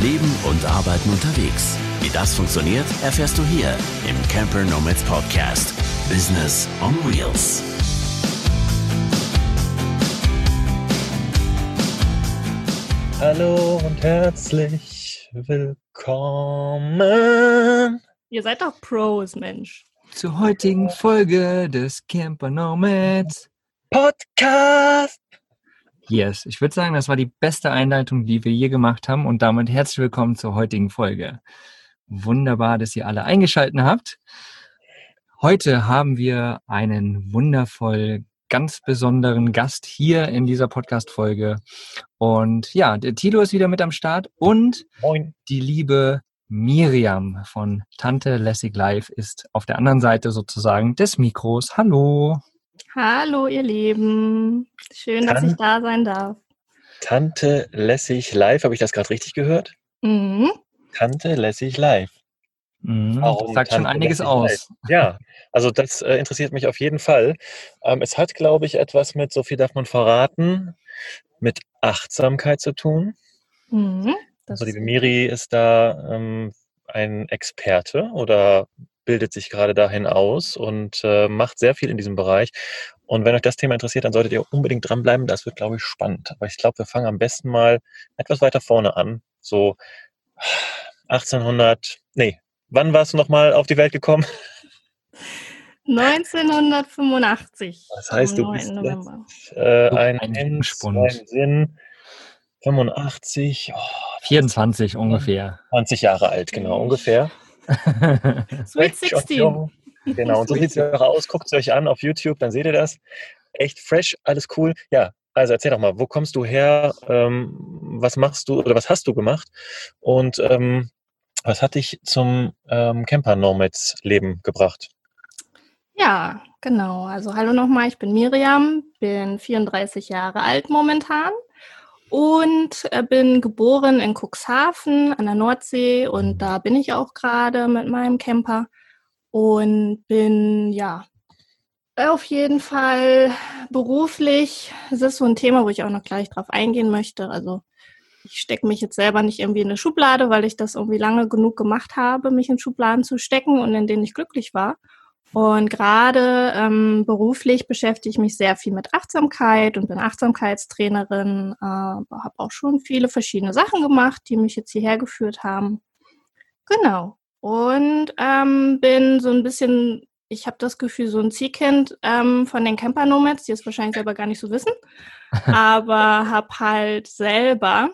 Leben und Arbeiten unterwegs. Wie das funktioniert, erfährst du hier im Camper Nomads Podcast. Business on Wheels. Hallo und herzlich willkommen. Ihr seid doch Pros, Mensch. Zur heutigen Folge des Camper Nomads Podcast. Yes, ich würde sagen, das war die beste Einleitung, die wir je gemacht haben und damit herzlich willkommen zur heutigen Folge. Wunderbar, dass ihr alle eingeschalten habt. Heute haben wir einen wundervoll ganz besonderen Gast hier in dieser Podcast-Folge. Und ja, der Tilo ist wieder mit am Start und Moin. die liebe Miriam von Tante Lessig Live ist auf der anderen Seite sozusagen des Mikros. Hallo. Hallo, ihr Lieben. Schön, dass Tan- ich da sein darf. Tante lässig live. Habe ich das gerade richtig gehört? Mhm. Tante lässig live. Mhm, Warum sagt schon Tante einiges lässig aus. Ja, also das äh, interessiert mich auf jeden Fall. Ähm, es hat, glaube ich, etwas mit, so viel darf man verraten, mit Achtsamkeit zu tun. Mhm. Also liebe Miri ist da ähm, ein Experte oder bildet sich gerade dahin aus und äh, macht sehr viel in diesem Bereich. Und wenn euch das Thema interessiert, dann solltet ihr unbedingt dranbleiben. Das wird, glaube ich, spannend. Aber ich glaube, wir fangen am besten mal etwas weiter vorne an. So 1800, nee, wann warst du nochmal auf die Welt gekommen? 1985. Das heißt, du bist 9. November. Äh, ein ein ein Sinn, 85, oh, 24 ungefähr. 20 Jahre alt, genau, ungefähr. Sweet Fresh und 16. jung. Genau, und so sieht es auch aus. Guckt es euch an auf YouTube, dann seht ihr das. Echt fresh, alles cool. Ja, also erzähl doch mal, wo kommst du her? Ähm, was machst du oder was hast du gemacht? Und ähm, was hat dich zum ähm, Camper-Nomads-Leben gebracht? Ja, genau. Also hallo nochmal, ich bin Miriam, bin 34 Jahre alt momentan und äh, bin geboren in Cuxhaven an der Nordsee und da bin ich auch gerade mit meinem Camper und bin ja auf jeden Fall beruflich. Es ist so ein Thema, wo ich auch noch gleich drauf eingehen möchte. Also ich stecke mich jetzt selber nicht irgendwie in eine Schublade, weil ich das irgendwie lange genug gemacht habe, mich in Schubladen zu stecken und in denen ich glücklich war. Und gerade ähm, beruflich beschäftige ich mich sehr viel mit Achtsamkeit und bin Achtsamkeitstrainerin, äh, habe auch schon viele verschiedene Sachen gemacht, die mich jetzt hierher geführt haben. Genau. Und ähm, bin so ein bisschen, ich habe das Gefühl, so ein Ziehkind ähm, von den Camper Nomads, die es wahrscheinlich selber gar nicht so wissen, aber habe halt selber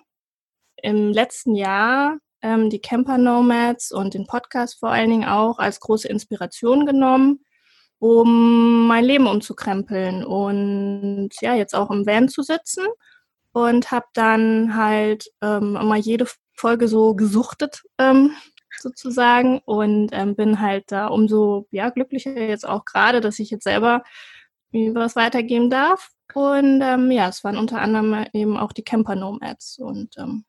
im letzten Jahr ähm, die Camper Nomads und den Podcast vor allen Dingen auch als große Inspiration genommen, um mein Leben umzukrempeln und ja, jetzt auch im Van zu sitzen und habe dann halt ähm, immer jede Folge so gesuchtet ähm, sozusagen und ähm, bin halt da umso ja, glücklicher jetzt auch gerade, dass ich jetzt selber was weitergeben darf. Und ähm, ja, es waren unter anderem eben auch die Camper Nomads und ähm,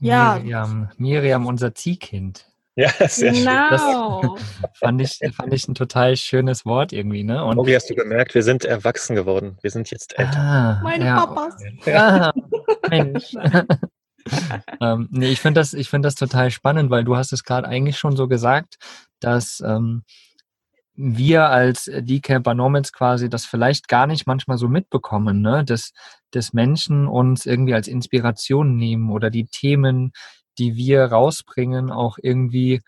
Ja. Miriam, Miriam, unser Ziehkind. Ja, sehr schön. genau. Fand ich, fand ich ein total schönes Wort irgendwie, ne? Und, Ogi, hast du gemerkt, wir sind erwachsen geworden. Wir sind jetzt älter. ah, Meine ja, Papas. Mensch. ähm, nee, ich finde das, ich finde das total spannend, weil du hast es gerade eigentlich schon so gesagt, dass ähm, wir als äh, die Camper Nomads quasi das vielleicht gar nicht manchmal so mitbekommen, ne? dass, dass Menschen uns irgendwie als Inspiration nehmen oder die Themen, die wir rausbringen, auch irgendwie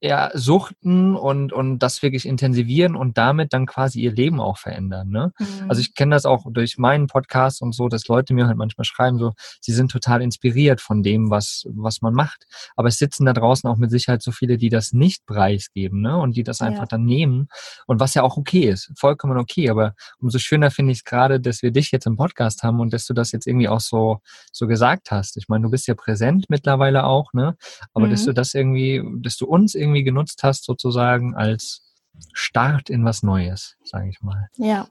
ja, suchten und, und das wirklich intensivieren und damit dann quasi ihr Leben auch verändern. Ne? Mhm. Also ich kenne das auch durch meinen Podcast und so, dass Leute mir halt manchmal schreiben, so, sie sind total inspiriert von dem, was, was man macht. Aber es sitzen da draußen auch mit Sicherheit so viele, die das nicht preisgeben, ne? Und die das einfach Ja. dann nehmen. Und was ja auch okay ist, vollkommen okay. Aber umso schöner finde ich es gerade, dass wir dich jetzt im Podcast haben und dass du das jetzt irgendwie auch so, so gesagt hast. Ich meine, du bist ja präsent mittlerweile auch, ne? Aber dass Mhm. du das irgendwie, dass du uns irgendwie genutzt hast, sozusagen als Start in was Neues, sage ich mal. Ja.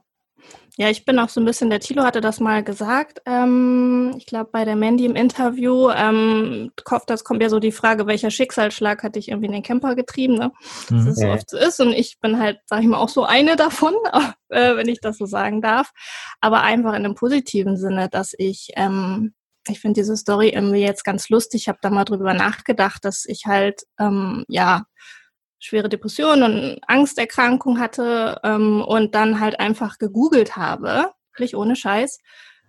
Ja, ich bin auch so ein bisschen, der Thilo hatte das mal gesagt, ähm, ich glaube bei der Mandy im Interview, ähm, das kommt ja so die Frage, welcher Schicksalsschlag hat dich irgendwie in den Camper getrieben, ne? dass Mhm. es so oft so ist. Und ich bin halt, sag ich mal, auch so eine davon, äh, wenn ich das so sagen darf. Aber einfach in einem positiven Sinne, dass ich ähm, ich finde diese Story irgendwie jetzt ganz lustig. Ich habe da mal drüber nachgedacht, dass ich halt, ähm, ja, schwere Depressionen und Angsterkrankung hatte ähm, und dann halt einfach gegoogelt habe, nicht ohne Scheiß,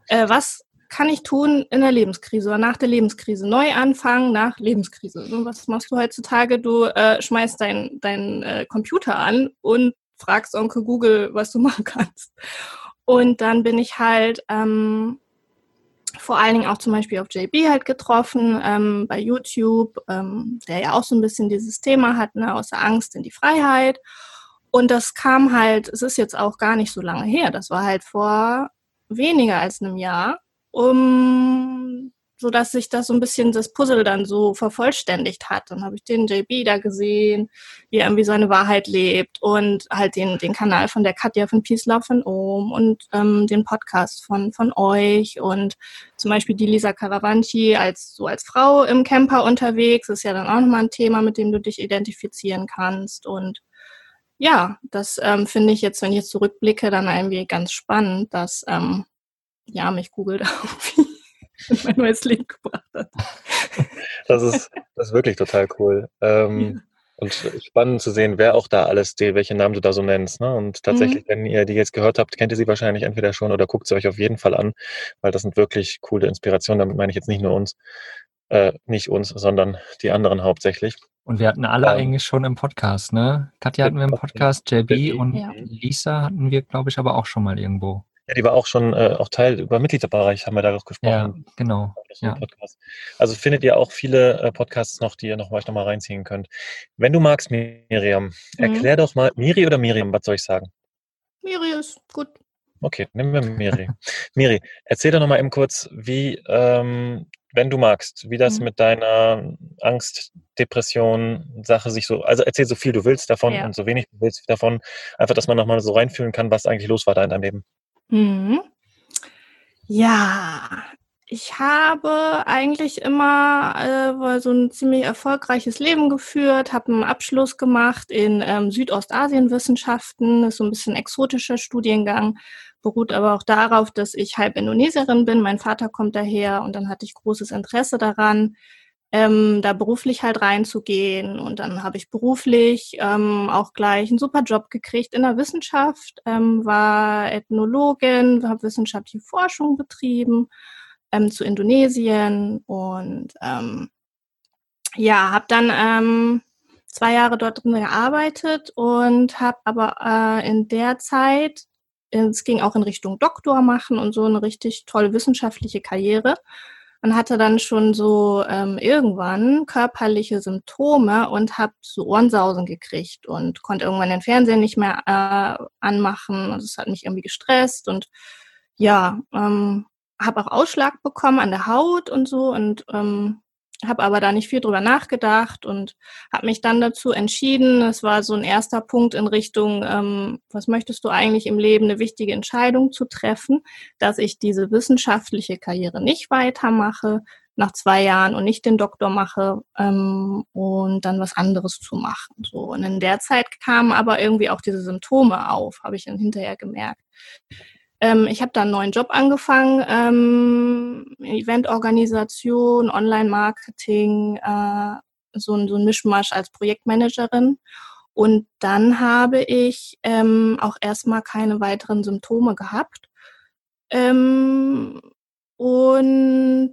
äh, was kann ich tun in der Lebenskrise oder nach der Lebenskrise? Neu anfangen nach Lebenskrise. Und was machst du heutzutage? Du äh, schmeißt deinen dein, äh, Computer an und fragst Onkel Google, was du machen kannst. Und dann bin ich halt ähm, vor allen Dingen auch zum Beispiel auf JB halt getroffen, ähm, bei YouTube, ähm, der ja auch so ein bisschen dieses Thema hat, ne, aus der Angst in die Freiheit. Und das kam halt, es ist jetzt auch gar nicht so lange her, das war halt vor weniger als einem Jahr, um so dass sich das so ein bisschen das Puzzle dann so vervollständigt hat. Dann habe ich den JB da gesehen, wie er irgendwie seine Wahrheit lebt und halt den, den Kanal von der Katja von Peace Love von Ohm und ähm, den Podcast von, von euch und zum Beispiel die Lisa Caravanci als so als Frau im Camper unterwegs, ist ja dann auch nochmal ein Thema, mit dem du dich identifizieren kannst und ja, das ähm, finde ich jetzt, wenn ich jetzt zurückblicke, dann irgendwie ganz spannend, dass ähm, ja mich Google da mein neues Leben gebracht hat. Das ist, das ist wirklich total cool. Ähm, ja. Und spannend zu sehen, wer auch da alles, die, welche Namen du da so nennst. Ne? Und tatsächlich, mhm. wenn ihr die jetzt gehört habt, kennt ihr sie wahrscheinlich entweder schon oder guckt sie euch auf jeden Fall an, weil das sind wirklich coole Inspirationen. Damit meine ich jetzt nicht nur uns, äh, nicht uns, sondern die anderen hauptsächlich. Und wir hatten alle ähm, eigentlich schon im Podcast, ne? Katja hatten wir im Podcast, JB und ja. Lisa hatten wir, glaube ich, aber auch schon mal irgendwo. Ja, die war auch schon äh, auch Teil über Mitgliederbereich, haben wir darauf gesprochen. Ja, genau. Ja. Also findet ihr auch viele äh, Podcasts noch, die ihr noch, euch noch mal reinziehen könnt. Wenn du magst, Miriam, mhm. erklär doch mal, Miri oder Miriam, was soll ich sagen? Miri ist gut. Okay, nehmen wir Miri. Miri, erzähl doch noch mal eben kurz, wie, ähm, wenn du magst, wie das mhm. mit deiner Angst, Depression, Sache sich so, also erzähl so viel du willst davon ja. und so wenig du willst davon, einfach, dass man noch mal so reinfühlen kann, was eigentlich los war da in deinem Leben. Mhm. Ja, ich habe eigentlich immer äh, so ein ziemlich erfolgreiches Leben geführt, habe einen Abschluss gemacht in ähm, Südostasienwissenschaften, ist so ein bisschen exotischer Studiengang, beruht aber auch darauf, dass ich halb Indonesierin bin, mein Vater kommt daher und dann hatte ich großes Interesse daran, ähm, da beruflich halt reinzugehen. Und dann habe ich beruflich ähm, auch gleich einen super Job gekriegt in der Wissenschaft, ähm, war Ethnologin, habe wissenschaftliche Forschung betrieben ähm, zu Indonesien und ähm, ja, habe dann ähm, zwei Jahre dort drin gearbeitet und habe aber äh, in der Zeit, es ging auch in Richtung Doktor machen und so eine richtig tolle wissenschaftliche Karriere und hatte dann schon so ähm, irgendwann körperliche Symptome und habe so Ohrensausen gekriegt und konnte irgendwann den Fernseher nicht mehr äh, anmachen und es hat mich irgendwie gestresst und ja, ähm, habe auch Ausschlag bekommen an der Haut und so und ähm, habe aber da nicht viel drüber nachgedacht und habe mich dann dazu entschieden, es war so ein erster Punkt in Richtung, ähm, was möchtest du eigentlich im Leben, eine wichtige Entscheidung zu treffen, dass ich diese wissenschaftliche Karriere nicht weitermache nach zwei Jahren und nicht den Doktor mache ähm, und dann was anderes zu machen. So und in der Zeit kamen aber irgendwie auch diese Symptome auf, habe ich dann hinterher gemerkt. Ähm, ich habe da einen neuen Job angefangen, ähm, Eventorganisation, Online-Marketing, äh, so, ein, so ein Mischmasch als Projektmanagerin. Und dann habe ich ähm, auch erstmal keine weiteren Symptome gehabt. Ähm, und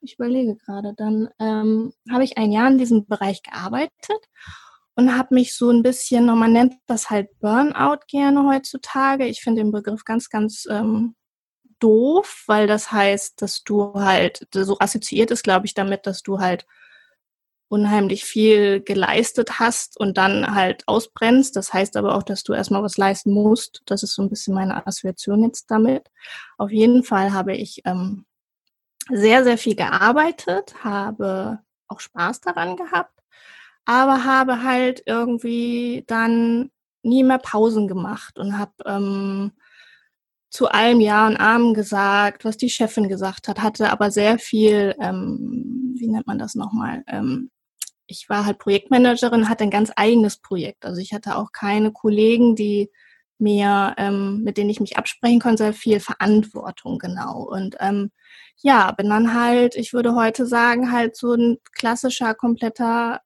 ich überlege gerade, dann ähm, habe ich ein Jahr in diesem Bereich gearbeitet und habe mich so ein bisschen, man nennt das halt Burnout gerne heutzutage. Ich finde den Begriff ganz, ganz ähm, doof, weil das heißt, dass du halt, so assoziiert ist, glaube ich, damit, dass du halt unheimlich viel geleistet hast und dann halt ausbrennst. Das heißt aber auch, dass du erstmal was leisten musst. Das ist so ein bisschen meine Assoziation jetzt damit. Auf jeden Fall habe ich ähm, sehr, sehr viel gearbeitet, habe auch Spaß daran gehabt aber habe halt irgendwie dann nie mehr Pausen gemacht und habe ähm, zu allem Ja und Amen gesagt, was die Chefin gesagt hat, hatte aber sehr viel, ähm, wie nennt man das nochmal? Ähm, ich war halt Projektmanagerin, hatte ein ganz eigenes Projekt. Also ich hatte auch keine Kollegen, die mehr, ähm, mit denen ich mich absprechen konnte, sehr viel Verantwortung, genau. Und ähm, ja, bin dann halt, ich würde heute sagen, halt so ein klassischer, kompletter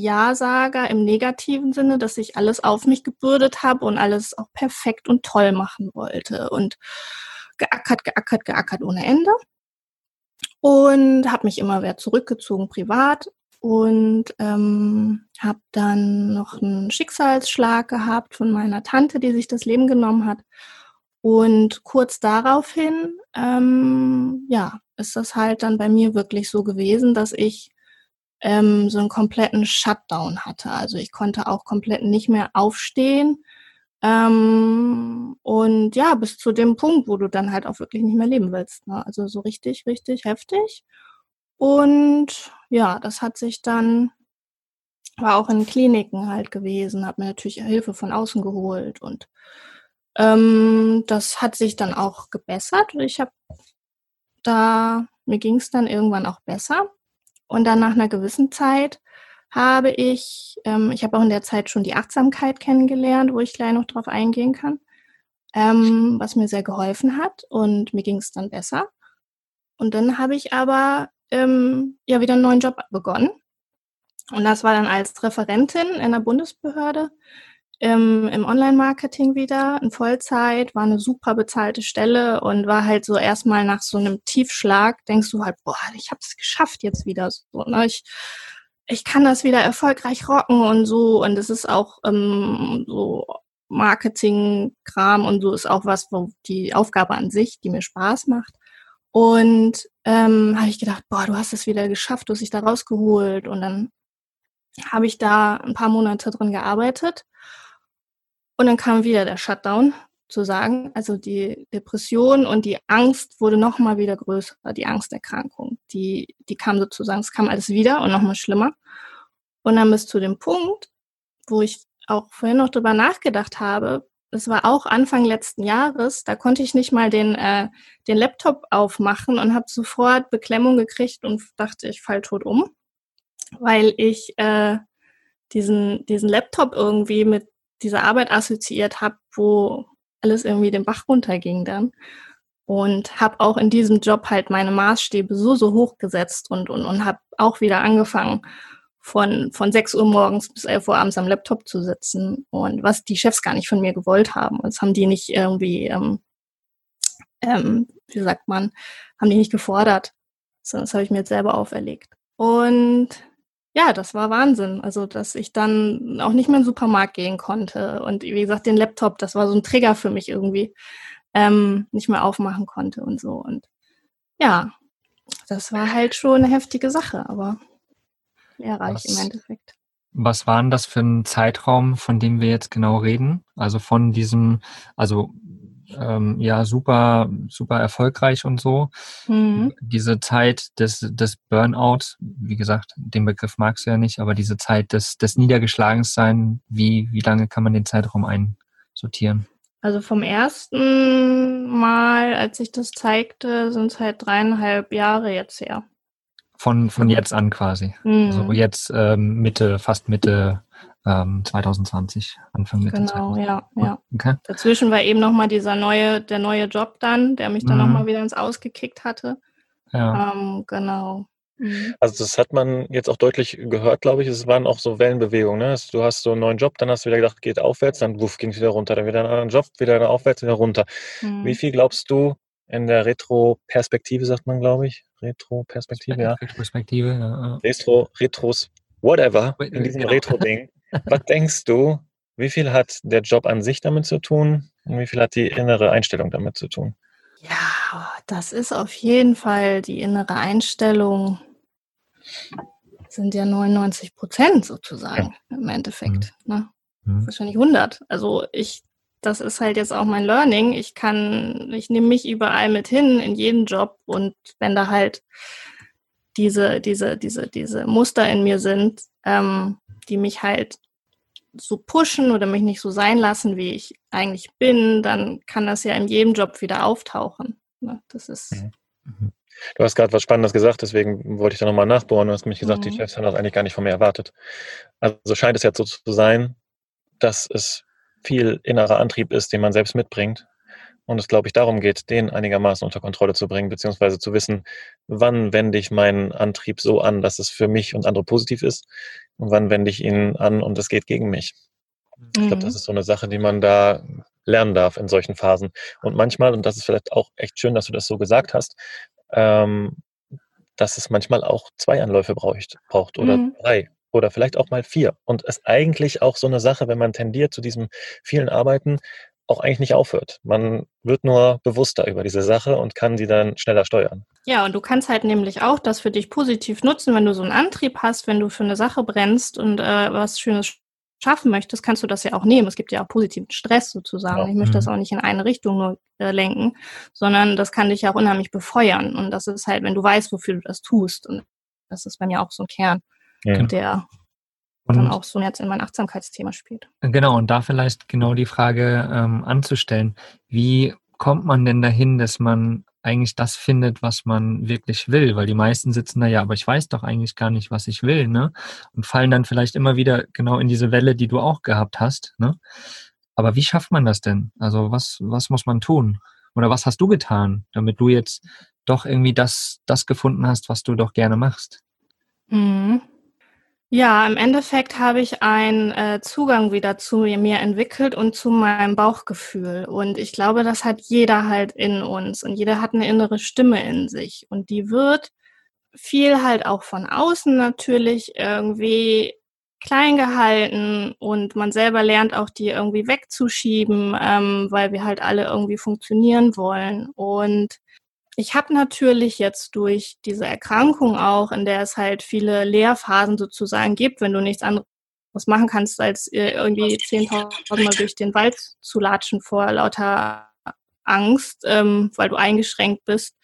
Ja-Sager im negativen Sinne, dass ich alles auf mich gebürdet habe und alles auch perfekt und toll machen wollte und geackert, geackert, geackert ohne Ende. Und habe mich immer wieder zurückgezogen privat und ähm, habe dann noch einen Schicksalsschlag gehabt von meiner Tante, die sich das Leben genommen hat. Und kurz daraufhin, ähm, ja, ist das halt dann bei mir wirklich so gewesen, dass ich ähm, so einen kompletten Shutdown hatte. Also ich konnte auch komplett nicht mehr aufstehen. Ähm, und ja, bis zu dem Punkt, wo du dann halt auch wirklich nicht mehr leben willst. Ne? Also so richtig, richtig heftig. Und ja, das hat sich dann, war auch in Kliniken halt gewesen, habe mir natürlich Hilfe von außen geholt und ähm, das hat sich dann auch gebessert. Ich habe da, mir ging es dann irgendwann auch besser. Und dann nach einer gewissen Zeit habe ich, ähm, ich habe auch in der Zeit schon die Achtsamkeit kennengelernt, wo ich gleich noch drauf eingehen kann, ähm, was mir sehr geholfen hat und mir ging es dann besser. Und dann habe ich aber ähm, ja wieder einen neuen Job begonnen. Und das war dann als Referentin in der Bundesbehörde im, im Online-Marketing wieder in Vollzeit, war eine super bezahlte Stelle und war halt so erstmal nach so einem Tiefschlag, denkst du halt, boah, ich habe es geschafft jetzt wieder so. Ne? Ich, ich kann das wieder erfolgreich rocken und so. Und es ist auch ähm, so Marketing-Kram und so ist auch was, wo die Aufgabe an sich, die mir Spaß macht. Und ähm, habe ich gedacht, boah, du hast es wieder geschafft, du hast dich da rausgeholt. Und dann habe ich da ein paar Monate drin gearbeitet und dann kam wieder der Shutdown, zu sagen. Also die Depression und die Angst wurde nochmal wieder größer, die Angsterkrankung. Die, die kam sozusagen, es kam alles wieder und nochmal schlimmer. Und dann bis zu dem Punkt, wo ich auch vorhin noch drüber nachgedacht habe, es war auch Anfang letzten Jahres, da konnte ich nicht mal den, äh, den Laptop aufmachen und habe sofort Beklemmung gekriegt und dachte, ich fall tot um, weil ich äh, diesen, diesen Laptop irgendwie mit diese Arbeit assoziiert habe, wo alles irgendwie den Bach runterging dann. Und habe auch in diesem Job halt meine Maßstäbe so, so hoch gesetzt und, und, und habe auch wieder angefangen, von, von 6 Uhr morgens bis 11 Uhr abends am Laptop zu sitzen. Und was die Chefs gar nicht von mir gewollt haben. Das haben die nicht irgendwie, ähm, ähm, wie sagt man, haben die nicht gefordert. Sondern das habe ich mir jetzt selber auferlegt. Und ja, das war Wahnsinn. Also, dass ich dann auch nicht mehr in den Supermarkt gehen konnte. Und wie gesagt, den Laptop, das war so ein Trigger für mich irgendwie, ähm, nicht mehr aufmachen konnte und so. Und ja, das war halt schon eine heftige Sache, aber lehrreich was, im Endeffekt. Was war denn das für ein Zeitraum, von dem wir jetzt genau reden? Also von diesem, also ähm, ja super, super erfolgreich und so. Mhm. Diese Zeit des, des Burnout, wie gesagt, den Begriff magst du ja nicht, aber diese Zeit des, des Niedergeschlagensein, wie, wie lange kann man den Zeitraum einsortieren? Also vom ersten Mal, als ich das zeigte, sind es halt dreieinhalb Jahre jetzt her. Von, von jetzt an quasi. Mhm. Also jetzt ähm, Mitte, fast Mitte ähm, 2020, Anfang Mitte Genau, 2020. ja, ja. Okay. Dazwischen war eben nochmal dieser neue, der neue Job dann, der mich dann mhm. nochmal wieder ins Ausgekickt hatte. Ja. Ähm, genau. Mhm. Also das hat man jetzt auch deutlich gehört, glaube ich. Es waren auch so Wellenbewegungen. Ne? Du hast so einen neuen Job, dann hast du wieder gedacht, geht aufwärts, dann ging es wieder runter, dann wieder einen anderen Job, wieder aufwärts, wieder runter. Mhm. Wie viel glaubst du in der Retro-Perspektive, sagt man, glaube ich? Retro-Perspektive, ja. Retro-Perspektive, ja. Retro, Retros, whatever, in diesem genau. Retro-Ding. Was denkst du, wie viel hat der Job an sich damit zu tun und wie viel hat die innere Einstellung damit zu tun? Ja, das ist auf jeden Fall die innere Einstellung. Das sind ja 99 Prozent sozusagen ja. im Endeffekt. Mhm. Ne? Mhm. Wahrscheinlich 100. Also ich, das ist halt jetzt auch mein Learning. Ich kann, ich nehme mich überall mit hin in jeden Job und wenn da halt diese, diese, diese, diese Muster in mir sind, ähm, die mich halt so pushen oder mich nicht so sein lassen, wie ich eigentlich bin, dann kann das ja in jedem Job wieder auftauchen. Ne? Das ist. Mhm. mhm. Du hast gerade was Spannendes gesagt, deswegen wollte ich da nochmal nachbohren. Du hast nämlich gesagt, mhm. die Chefs haben das eigentlich gar nicht von mir erwartet. Also scheint es jetzt so zu sein, dass es viel innerer Antrieb ist, den man selbst mitbringt. Und es, glaube ich, darum geht, den einigermaßen unter Kontrolle zu bringen, beziehungsweise zu wissen, wann wende ich meinen Antrieb so an, dass es für mich und andere positiv ist und wann wende ich ihn an und es geht gegen mich. Mhm. Ich glaube, das ist so eine Sache, die man da lernen darf in solchen Phasen. Und manchmal, und das ist vielleicht auch echt schön, dass du das so gesagt hast, ähm, dass es manchmal auch zwei Anläufe braucht, braucht oder mhm. drei oder vielleicht auch mal vier. Und es eigentlich auch so eine Sache, wenn man tendiert zu diesem vielen Arbeiten, auch eigentlich nicht aufhört. Man wird nur bewusster über diese Sache und kann sie dann schneller steuern. Ja, und du kannst halt nämlich auch das für dich positiv nutzen, wenn du so einen Antrieb hast, wenn du für eine Sache brennst und äh, was Schönes schaffen möchtest, kannst du das ja auch nehmen. Es gibt ja auch positiven Stress sozusagen. Ja. Ich möchte das mhm. auch nicht in eine Richtung nur äh, lenken, sondern das kann dich ja auch unheimlich befeuern. Und das ist halt, wenn du weißt, wofür du das tust. Und das ist bei mir auch so ein Kern, ja. der und dann auch so jetzt in mein Achtsamkeitsthema spielt. Genau, und da vielleicht genau die Frage ähm, anzustellen, wie kommt man denn dahin, dass man eigentlich das findet, was man wirklich will, weil die meisten sitzen da ja, aber ich weiß doch eigentlich gar nicht, was ich will, ne? Und fallen dann vielleicht immer wieder genau in diese Welle, die du auch gehabt hast, ne? Aber wie schafft man das denn? Also was, was muss man tun? Oder was hast du getan, damit du jetzt doch irgendwie das, das gefunden hast, was du doch gerne machst? Mhm. Ja, im Endeffekt habe ich einen äh, Zugang wieder zu mir entwickelt und zu meinem Bauchgefühl. Und ich glaube, das hat jeder halt in uns und jeder hat eine innere Stimme in sich. Und die wird viel halt auch von außen natürlich irgendwie klein gehalten und man selber lernt auch die irgendwie wegzuschieben, ähm, weil wir halt alle irgendwie funktionieren wollen. Und ich habe natürlich jetzt durch diese Erkrankung auch, in der es halt viele Lehrphasen sozusagen gibt, wenn du nichts anderes machen kannst, als äh, irgendwie 10.000 Mal durch den Wald zu latschen vor lauter Angst, ähm, weil du eingeschränkt bist,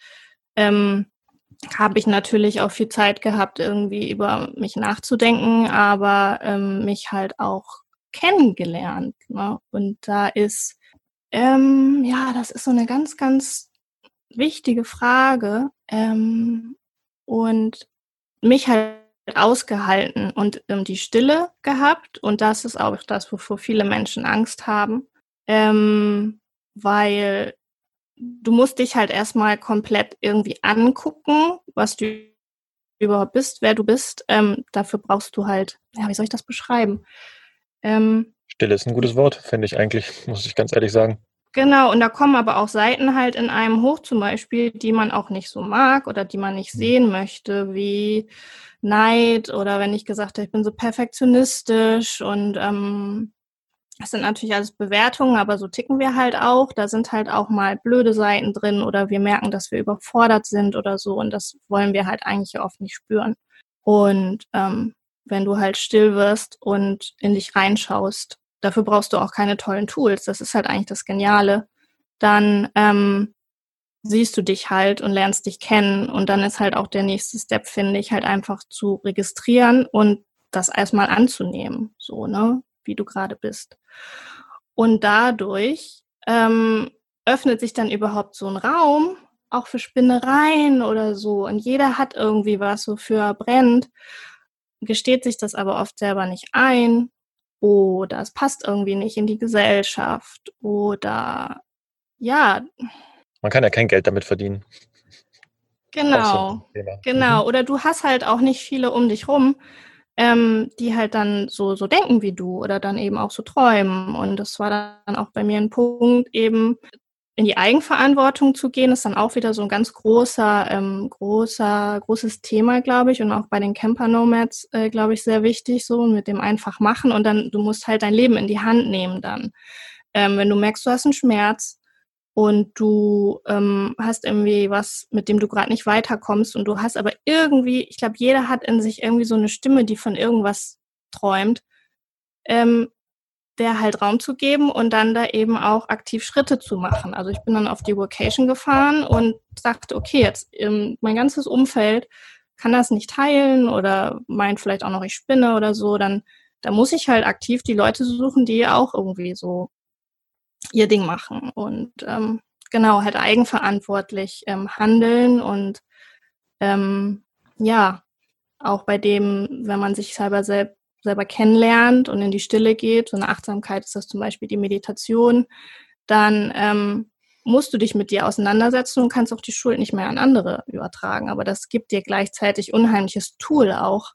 ähm, habe ich natürlich auch viel Zeit gehabt, irgendwie über mich nachzudenken, aber ähm, mich halt auch kennengelernt. Ne? Und da ist, ähm, ja, das ist so eine ganz, ganz wichtige Frage ähm, und mich halt ausgehalten und ähm, die Stille gehabt. Und das ist auch das, wovor viele Menschen Angst haben, ähm, weil du musst dich halt erstmal komplett irgendwie angucken, was du überhaupt bist, wer du bist. Ähm, dafür brauchst du halt, ja, wie soll ich das beschreiben? Ähm, Stille ist ein gutes Wort, finde ich eigentlich, muss ich ganz ehrlich sagen. Genau, und da kommen aber auch Seiten halt in einem hoch zum Beispiel, die man auch nicht so mag oder die man nicht mhm. sehen möchte, wie Neid oder wenn ich gesagt habe, ich bin so perfektionistisch und ähm, das sind natürlich alles Bewertungen, aber so ticken wir halt auch. Da sind halt auch mal blöde Seiten drin oder wir merken, dass wir überfordert sind oder so und das wollen wir halt eigentlich oft nicht spüren. Und ähm, wenn du halt still wirst und in dich reinschaust, dafür brauchst du auch keine tollen Tools. Das ist halt eigentlich das Geniale. Dann ähm, siehst du dich halt und lernst dich kennen. Und dann ist halt auch der nächste Step, finde ich, halt einfach zu registrieren und das erstmal anzunehmen, so, ne, wie du gerade bist. Und dadurch ähm, öffnet sich dann überhaupt so ein Raum, auch für Spinnereien oder so. Und jeder hat irgendwie was, wofür er brennt, gesteht sich das aber oft selber nicht ein oder es passt irgendwie nicht in die Gesellschaft oder ja. Man kann ja kein Geld damit verdienen. Genau, so genau. Mhm. Oder du hast halt auch nicht viele um dich rum, ähm, die halt dann so, so denken wie du oder dann eben auch so träumen. Und das war dann auch bei mir ein Punkt, eben in die Eigenverantwortung zu gehen, ist dann auch wieder so ein ganz großer, ähm, großer, großes Thema, glaube ich, und auch bei den Camper Nomads, äh, glaube ich, sehr wichtig, so mit dem einfach machen und dann, du musst halt dein Leben in die Hand nehmen dann. Ähm, wenn du merkst, du hast einen Schmerz und du ähm, hast irgendwie was, mit dem du gerade nicht weiterkommst und du hast aber irgendwie, ich glaube, jeder hat in sich irgendwie so eine Stimme, die von irgendwas träumt, ähm, der halt Raum zu geben und dann da eben auch aktiv Schritte zu machen. Also ich bin dann auf die Vocation gefahren und sagte, okay, jetzt ähm, mein ganzes Umfeld kann das nicht teilen oder meint vielleicht auch noch, ich spinne oder so, dann da muss ich halt aktiv die Leute suchen, die auch irgendwie so ihr Ding machen und ähm, genau halt eigenverantwortlich ähm, handeln und ähm, ja auch bei dem, wenn man sich selber selbst selber kennenlernt und in die Stille geht, so eine Achtsamkeit ist das zum Beispiel die Meditation, dann ähm, musst du dich mit dir auseinandersetzen und kannst auch die Schuld nicht mehr an andere übertragen. Aber das gibt dir gleichzeitig unheimliches Tool auch,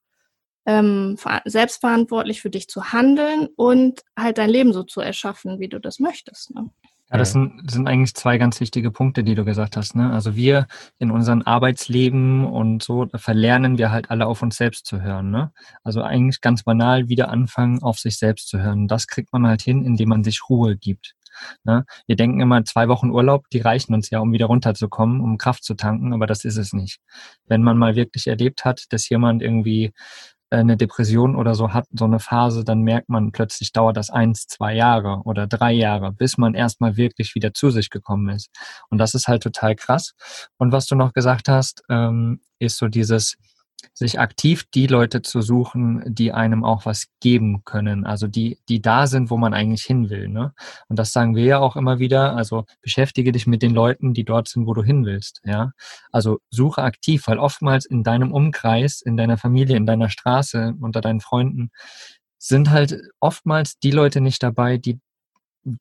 ähm, selbstverantwortlich für dich zu handeln und halt dein Leben so zu erschaffen, wie du das möchtest. Ne? Ja, das sind, sind eigentlich zwei ganz wichtige Punkte, die du gesagt hast. Ne? Also wir in unserem Arbeitsleben und so verlernen wir halt alle auf uns selbst zu hören. Ne? Also eigentlich ganz banal wieder anfangen, auf sich selbst zu hören. Das kriegt man halt hin, indem man sich Ruhe gibt. Ne? Wir denken immer, zwei Wochen Urlaub, die reichen uns ja, um wieder runterzukommen, um Kraft zu tanken, aber das ist es nicht. Wenn man mal wirklich erlebt hat, dass jemand irgendwie eine Depression oder so hat, so eine Phase, dann merkt man plötzlich dauert das eins, zwei Jahre oder drei Jahre, bis man erstmal wirklich wieder zu sich gekommen ist. Und das ist halt total krass. Und was du noch gesagt hast, ähm, ist so dieses, sich aktiv die Leute zu suchen, die einem auch was geben können, also die, die da sind, wo man eigentlich hin will. Ne? Und das sagen wir ja auch immer wieder. Also beschäftige dich mit den Leuten, die dort sind, wo du hin willst. Ja, also suche aktiv, weil oftmals in deinem Umkreis, in deiner Familie, in deiner Straße, unter deinen Freunden sind halt oftmals die Leute nicht dabei, die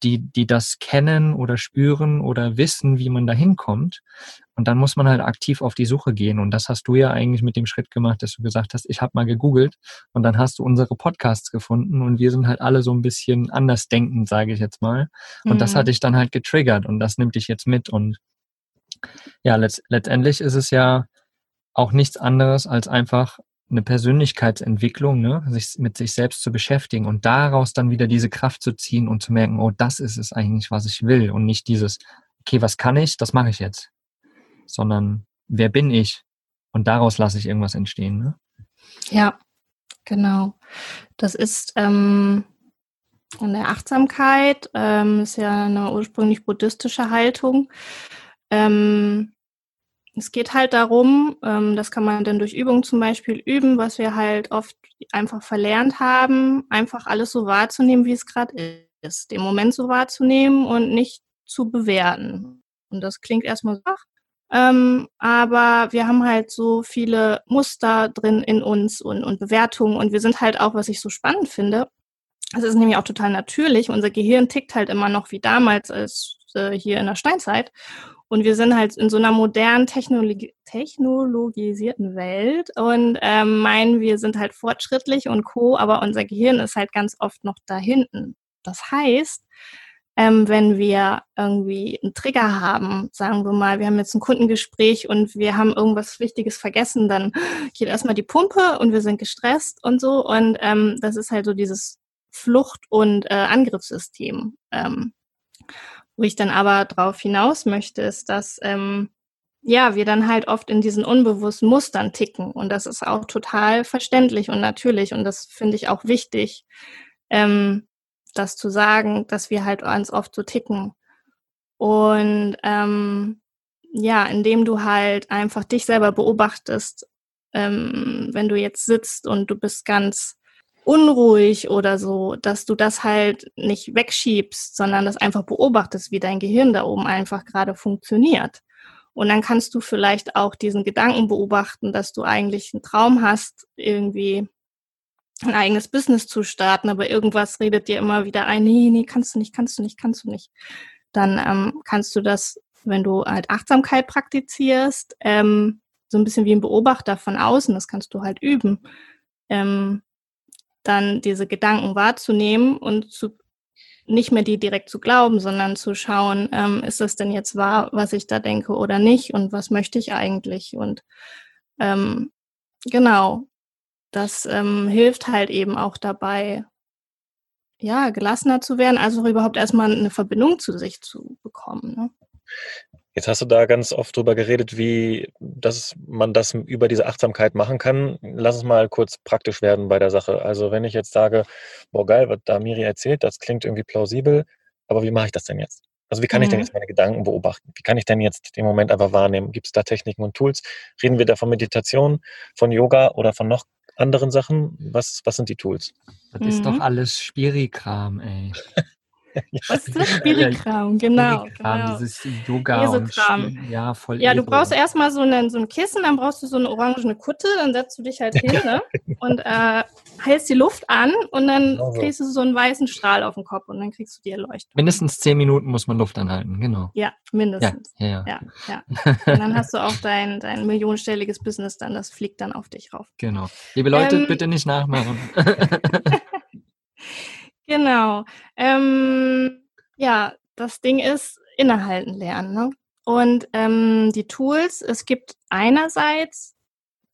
die, die das kennen oder spüren oder wissen, wie man da hinkommt. Und dann muss man halt aktiv auf die Suche gehen. Und das hast du ja eigentlich mit dem Schritt gemacht, dass du gesagt hast, ich habe mal gegoogelt und dann hast du unsere Podcasts gefunden und wir sind halt alle so ein bisschen anders denkend, sage ich jetzt mal. Und mhm. das hat dich dann halt getriggert und das nimmt dich jetzt mit. Und ja, letzt, letztendlich ist es ja auch nichts anderes als einfach eine Persönlichkeitsentwicklung, ne? sich mit sich selbst zu beschäftigen und daraus dann wieder diese Kraft zu ziehen und zu merken, oh, das ist es eigentlich, was ich will und nicht dieses, okay, was kann ich, das mache ich jetzt, sondern wer bin ich und daraus lasse ich irgendwas entstehen. Ne? Ja, genau. Das ist ähm, in der Achtsamkeit, ähm, ist ja eine ursprünglich buddhistische Haltung. Ähm, es geht halt darum, ähm, das kann man dann durch Übungen zum Beispiel üben, was wir halt oft einfach verlernt haben, einfach alles so wahrzunehmen, wie es gerade ist, den Moment so wahrzunehmen und nicht zu bewerten. Und das klingt erstmal so, ähm, aber wir haben halt so viele Muster drin in uns und, und Bewertungen und wir sind halt auch, was ich so spannend finde, es ist nämlich auch total natürlich, unser Gehirn tickt halt immer noch wie damals als äh, hier in der Steinzeit und wir sind halt in so einer modernen, Technologi technologisierten Welt und ähm, meinen, wir sind halt fortschrittlich und co, aber unser Gehirn ist halt ganz oft noch da hinten. Das heißt, ähm, wenn wir irgendwie einen Trigger haben, sagen wir mal, wir haben jetzt ein Kundengespräch und wir haben irgendwas Wichtiges vergessen, dann geht erstmal die Pumpe und wir sind gestresst und so. Und ähm, das ist halt so dieses Flucht- und äh, Angriffssystem. Ähm, wo ich dann aber drauf hinaus möchte, ist, dass ähm, ja, wir dann halt oft in diesen unbewussten Mustern ticken. Und das ist auch total verständlich und natürlich. Und das finde ich auch wichtig, ähm, das zu sagen, dass wir halt ganz oft so ticken. Und ähm, ja, indem du halt einfach dich selber beobachtest, ähm, wenn du jetzt sitzt und du bist ganz unruhig oder so, dass du das halt nicht wegschiebst, sondern das einfach beobachtest, wie dein Gehirn da oben einfach gerade funktioniert. Und dann kannst du vielleicht auch diesen Gedanken beobachten, dass du eigentlich einen Traum hast, irgendwie ein eigenes Business zu starten, aber irgendwas redet dir immer wieder ein, nee, nee, kannst du nicht, kannst du nicht, kannst du nicht. Dann ähm, kannst du das, wenn du halt Achtsamkeit praktizierst, ähm, so ein bisschen wie ein Beobachter von außen, das kannst du halt üben, ähm, dann diese Gedanken wahrzunehmen und zu, nicht mehr die direkt zu glauben, sondern zu schauen, ähm, ist das denn jetzt wahr, was ich da denke oder nicht und was möchte ich eigentlich? Und ähm, genau, das ähm, hilft halt eben auch dabei, ja, gelassener zu werden, also überhaupt erstmal eine Verbindung zu sich zu bekommen. Ne? Jetzt hast du da ganz oft drüber geredet, wie dass man das über diese Achtsamkeit machen kann. Lass uns mal kurz praktisch werden bei der Sache. Also wenn ich jetzt sage, boah geil, was da Miri erzählt, das klingt irgendwie plausibel, aber wie mache ich das denn jetzt? Also wie kann mhm. ich denn mhm. jetzt meine Gedanken beobachten? Wie kann ich denn jetzt den Moment einfach wahrnehmen? Gibt es da Techniken und Tools? Reden wir da von Meditation, von Yoga oder von noch anderen Sachen? Was, was sind die Tools? Das mhm. ist doch mhm. alles Spirikram, ey. Was ist das? Spirikram, genau. Spirikram, genau. dieses Yoga und Esekram. ja, voll Ja, du edel. brauchst erstmal so, einen, so ein Kissen, dann brauchst du so eine orangene Kutte, dann setzt du dich halt hin ne? und äh, hältst die Luft an und dann Genau so. kriegst du so einen weißen Strahl auf den Kopf und dann kriegst du die Erleuchtung. Mindestens zehn Minuten muss man Luft anhalten, genau. Ja, Ja, mindestens. ja, ja, Ja, ja. Und dann hast du auch dein, dein millionenstelliges Business dann, das fliegt dann auf dich rauf. genau. Liebe Leute, Ähm, bitte nicht nachmachen. Genau. Ähm, ja, das Ding ist innehalten lernen. Ne? Und ähm, die Tools, es gibt einerseits,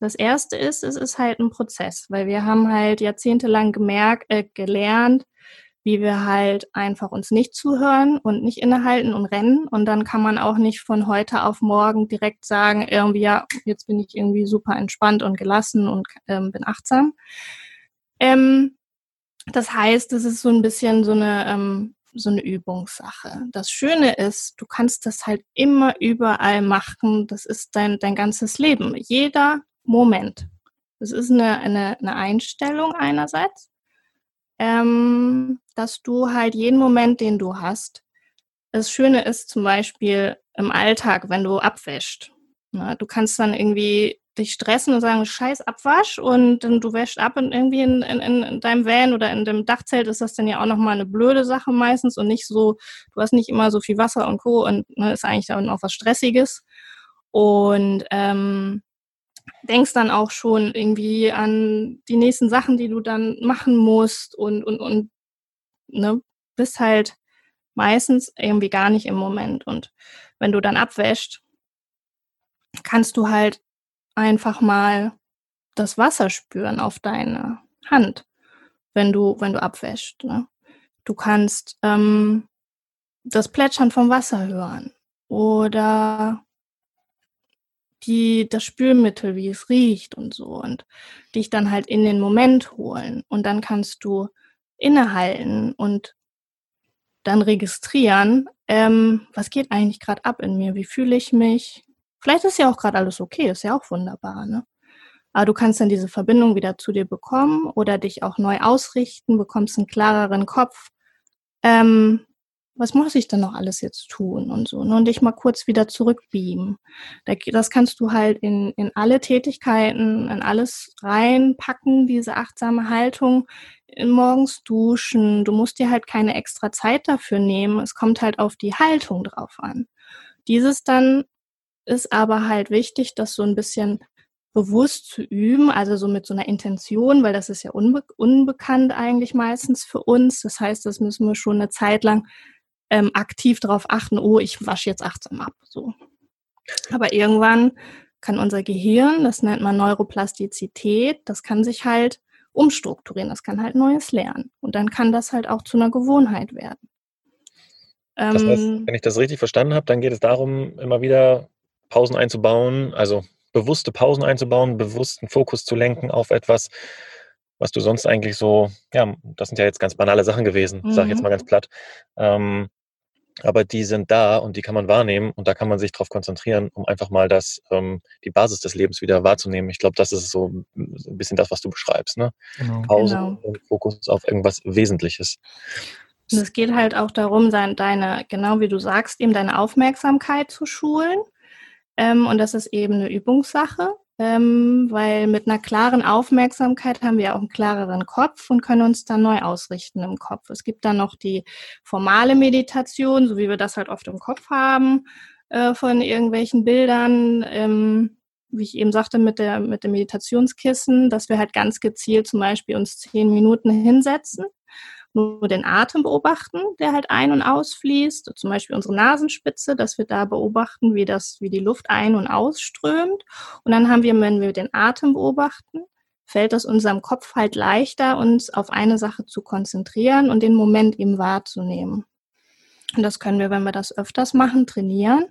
das erste ist, es ist halt ein Prozess, weil wir haben halt jahrzehntelang gemerkt, äh, gelernt, wie wir halt einfach uns nicht zuhören und nicht innehalten und rennen. Und dann kann man auch nicht von heute auf morgen direkt sagen, irgendwie, ja, jetzt bin ich irgendwie super entspannt und gelassen und ähm, bin achtsam. Ähm, das heißt, es ist so ein bisschen so eine, ähm, so eine Übungssache. Das Schöne ist, du kannst das halt immer überall machen. Das ist dein, dein ganzes Leben. Jeder Moment. Das ist eine, eine, eine Einstellung einerseits, ähm, dass du halt jeden Moment, den du hast, das Schöne ist zum Beispiel im Alltag, wenn du abwäscht. Na, du kannst dann irgendwie dich stressen und sagen, scheiß Abwasch und dann du wäschst ab und irgendwie in, in, in deinem Van oder in dem Dachzelt ist das dann ja auch nochmal eine blöde Sache meistens und nicht so, du hast nicht immer so viel Wasser und Co. und ne, ist eigentlich dann auch was Stressiges. Und ähm, denkst dann auch schon irgendwie an die nächsten Sachen, die du dann machen musst und, und, und ne, bist halt meistens irgendwie gar nicht im Moment. Und wenn du dann abwäscht, kannst du halt einfach mal das Wasser spüren auf deine Hand, wenn du, wenn du abwäscht. Ne? Du kannst ähm, das Plätschern vom Wasser hören oder die, das Spülmittel, wie es riecht und so und dich dann halt in den Moment holen. Und dann kannst du innehalten und dann registrieren, ähm, was geht eigentlich gerade ab in mir, wie fühle ich mich. Vielleicht ist ja auch gerade alles okay, ist ja auch wunderbar, ne? Aber du kannst dann diese Verbindung wieder zu dir bekommen oder dich auch neu ausrichten, bekommst einen klareren Kopf. Ähm, was muss ich denn noch alles jetzt tun und so, ne? Und dich mal kurz wieder zurückbeamen. Das kannst du halt in, in alle Tätigkeiten, in alles reinpacken, diese achtsame Haltung, morgens duschen. Du musst dir halt keine extra Zeit dafür nehmen. Es kommt halt auf die Haltung drauf an. Dieses dann ist aber halt wichtig, das so ein bisschen bewusst zu üben, also so mit so einer Intention, weil das ist ja unbe unbekannt eigentlich meistens für uns. Das heißt, das müssen wir schon eine Zeit lang ähm, aktiv darauf achten, oh, ich wasche jetzt achtsam ab. So. Aber irgendwann kann unser Gehirn, das nennt man Neuroplastizität, das kann sich halt umstrukturieren, das kann halt Neues lernen. Und dann kann das halt auch zu einer Gewohnheit werden. Das heißt, Ähm, wenn ich das richtig verstanden habe, dann geht es darum, immer wieder Pausen einzubauen, also bewusste Pausen einzubauen, bewussten Fokus zu lenken auf etwas, was du sonst eigentlich so, ja, das sind ja jetzt ganz banale Sachen gewesen, sage ich jetzt Mhm. mal ganz platt. Ähm, aber die sind da und die kann man wahrnehmen und da kann man sich drauf konzentrieren, um einfach mal das, ähm, die Basis des Lebens wieder wahrzunehmen. Ich glaube, das ist so ein bisschen das, was du beschreibst, ne? Genau. Pause Genau. und Fokus auf irgendwas Wesentliches. Und es geht halt auch darum, deine, genau wie du sagst, eben deine Aufmerksamkeit zu schulen. Ähm, und das ist eben eine Übungssache, ähm, weil mit einer klaren Aufmerksamkeit haben wir auch einen klareren Kopf und können uns dann neu ausrichten im Kopf. Es gibt dann noch die formale Meditation, so wie wir das halt oft im Kopf haben, äh, von irgendwelchen Bildern. Ähm, wie ich eben sagte, mit, der, mit dem Meditationskissen, dass wir halt ganz gezielt zum Beispiel uns zehn Minuten hinsetzen nur den Atem beobachten, der halt ein- und ausfließt, zum Beispiel unsere Nasenspitze, dass wir da beobachten, wie das, wie die Luft ein- und ausströmt. Und dann haben wir, wenn wir den Atem beobachten, fällt es unserem Kopf halt leichter, uns auf eine Sache zu konzentrieren und den Moment eben wahrzunehmen. Und das können wir, wenn wir das öfters machen, trainieren.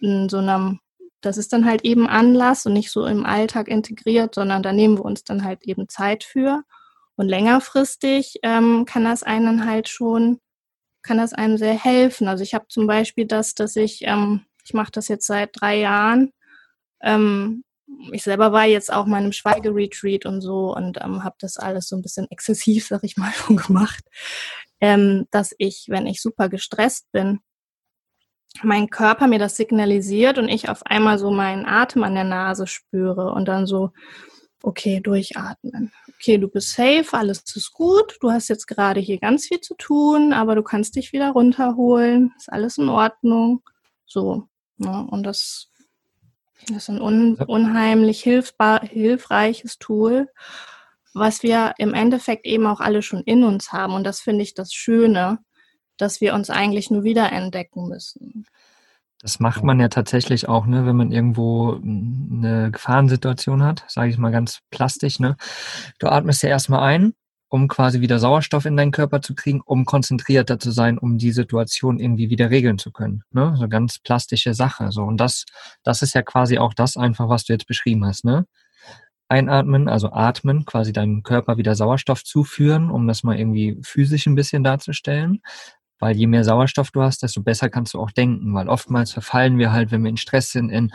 In so einem, das ist dann halt eben Anlass und nicht so im Alltag integriert, sondern da nehmen wir uns dann halt eben Zeit für. Und längerfristig ähm, kann das einen halt schon, kann das einem sehr helfen. Also ich habe zum Beispiel das, dass ich, ähm, ich mache das jetzt seit drei Jahren. Ähm, ich selber war jetzt auch mal einem Schweigeretreat und so und ähm, habe das alles so ein bisschen exzessiv, sag ich mal, schon gemacht. ähm, dass ich, wenn ich super gestresst bin, mein Körper mir das signalisiert und ich auf einmal so meinen Atem an der Nase spüre und dann so, okay, durchatmen. Okay, du bist safe, alles ist gut, du hast jetzt gerade hier ganz viel zu tun, aber du kannst dich wieder runterholen, ist alles in Ordnung. So, ne? und das, das ist ein un, unheimlich hilfreiches Tool, was wir im Endeffekt eben auch alle schon in uns haben. Und das finde ich das Schöne, dass wir uns eigentlich nur wieder entdecken müssen. Das macht man ja tatsächlich auch, ne, wenn man irgendwo eine Gefahrensituation hat, sage ich mal ganz plastisch. Ne? Du atmest ja erstmal ein, um quasi wieder Sauerstoff in deinen Körper zu kriegen, um konzentrierter zu sein, um die Situation irgendwie wieder regeln zu können. Ne? So ganz plastische Sache. So und das, das ist ja quasi auch das einfach, was du jetzt beschrieben hast. Ne? Einatmen, also atmen, quasi deinem Körper wieder Sauerstoff zuführen, um das mal irgendwie physisch ein bisschen darzustellen. Weil je mehr Sauerstoff du hast, desto besser kannst du auch denken. Weil oftmals verfallen wir halt, wenn wir in Stress sind, in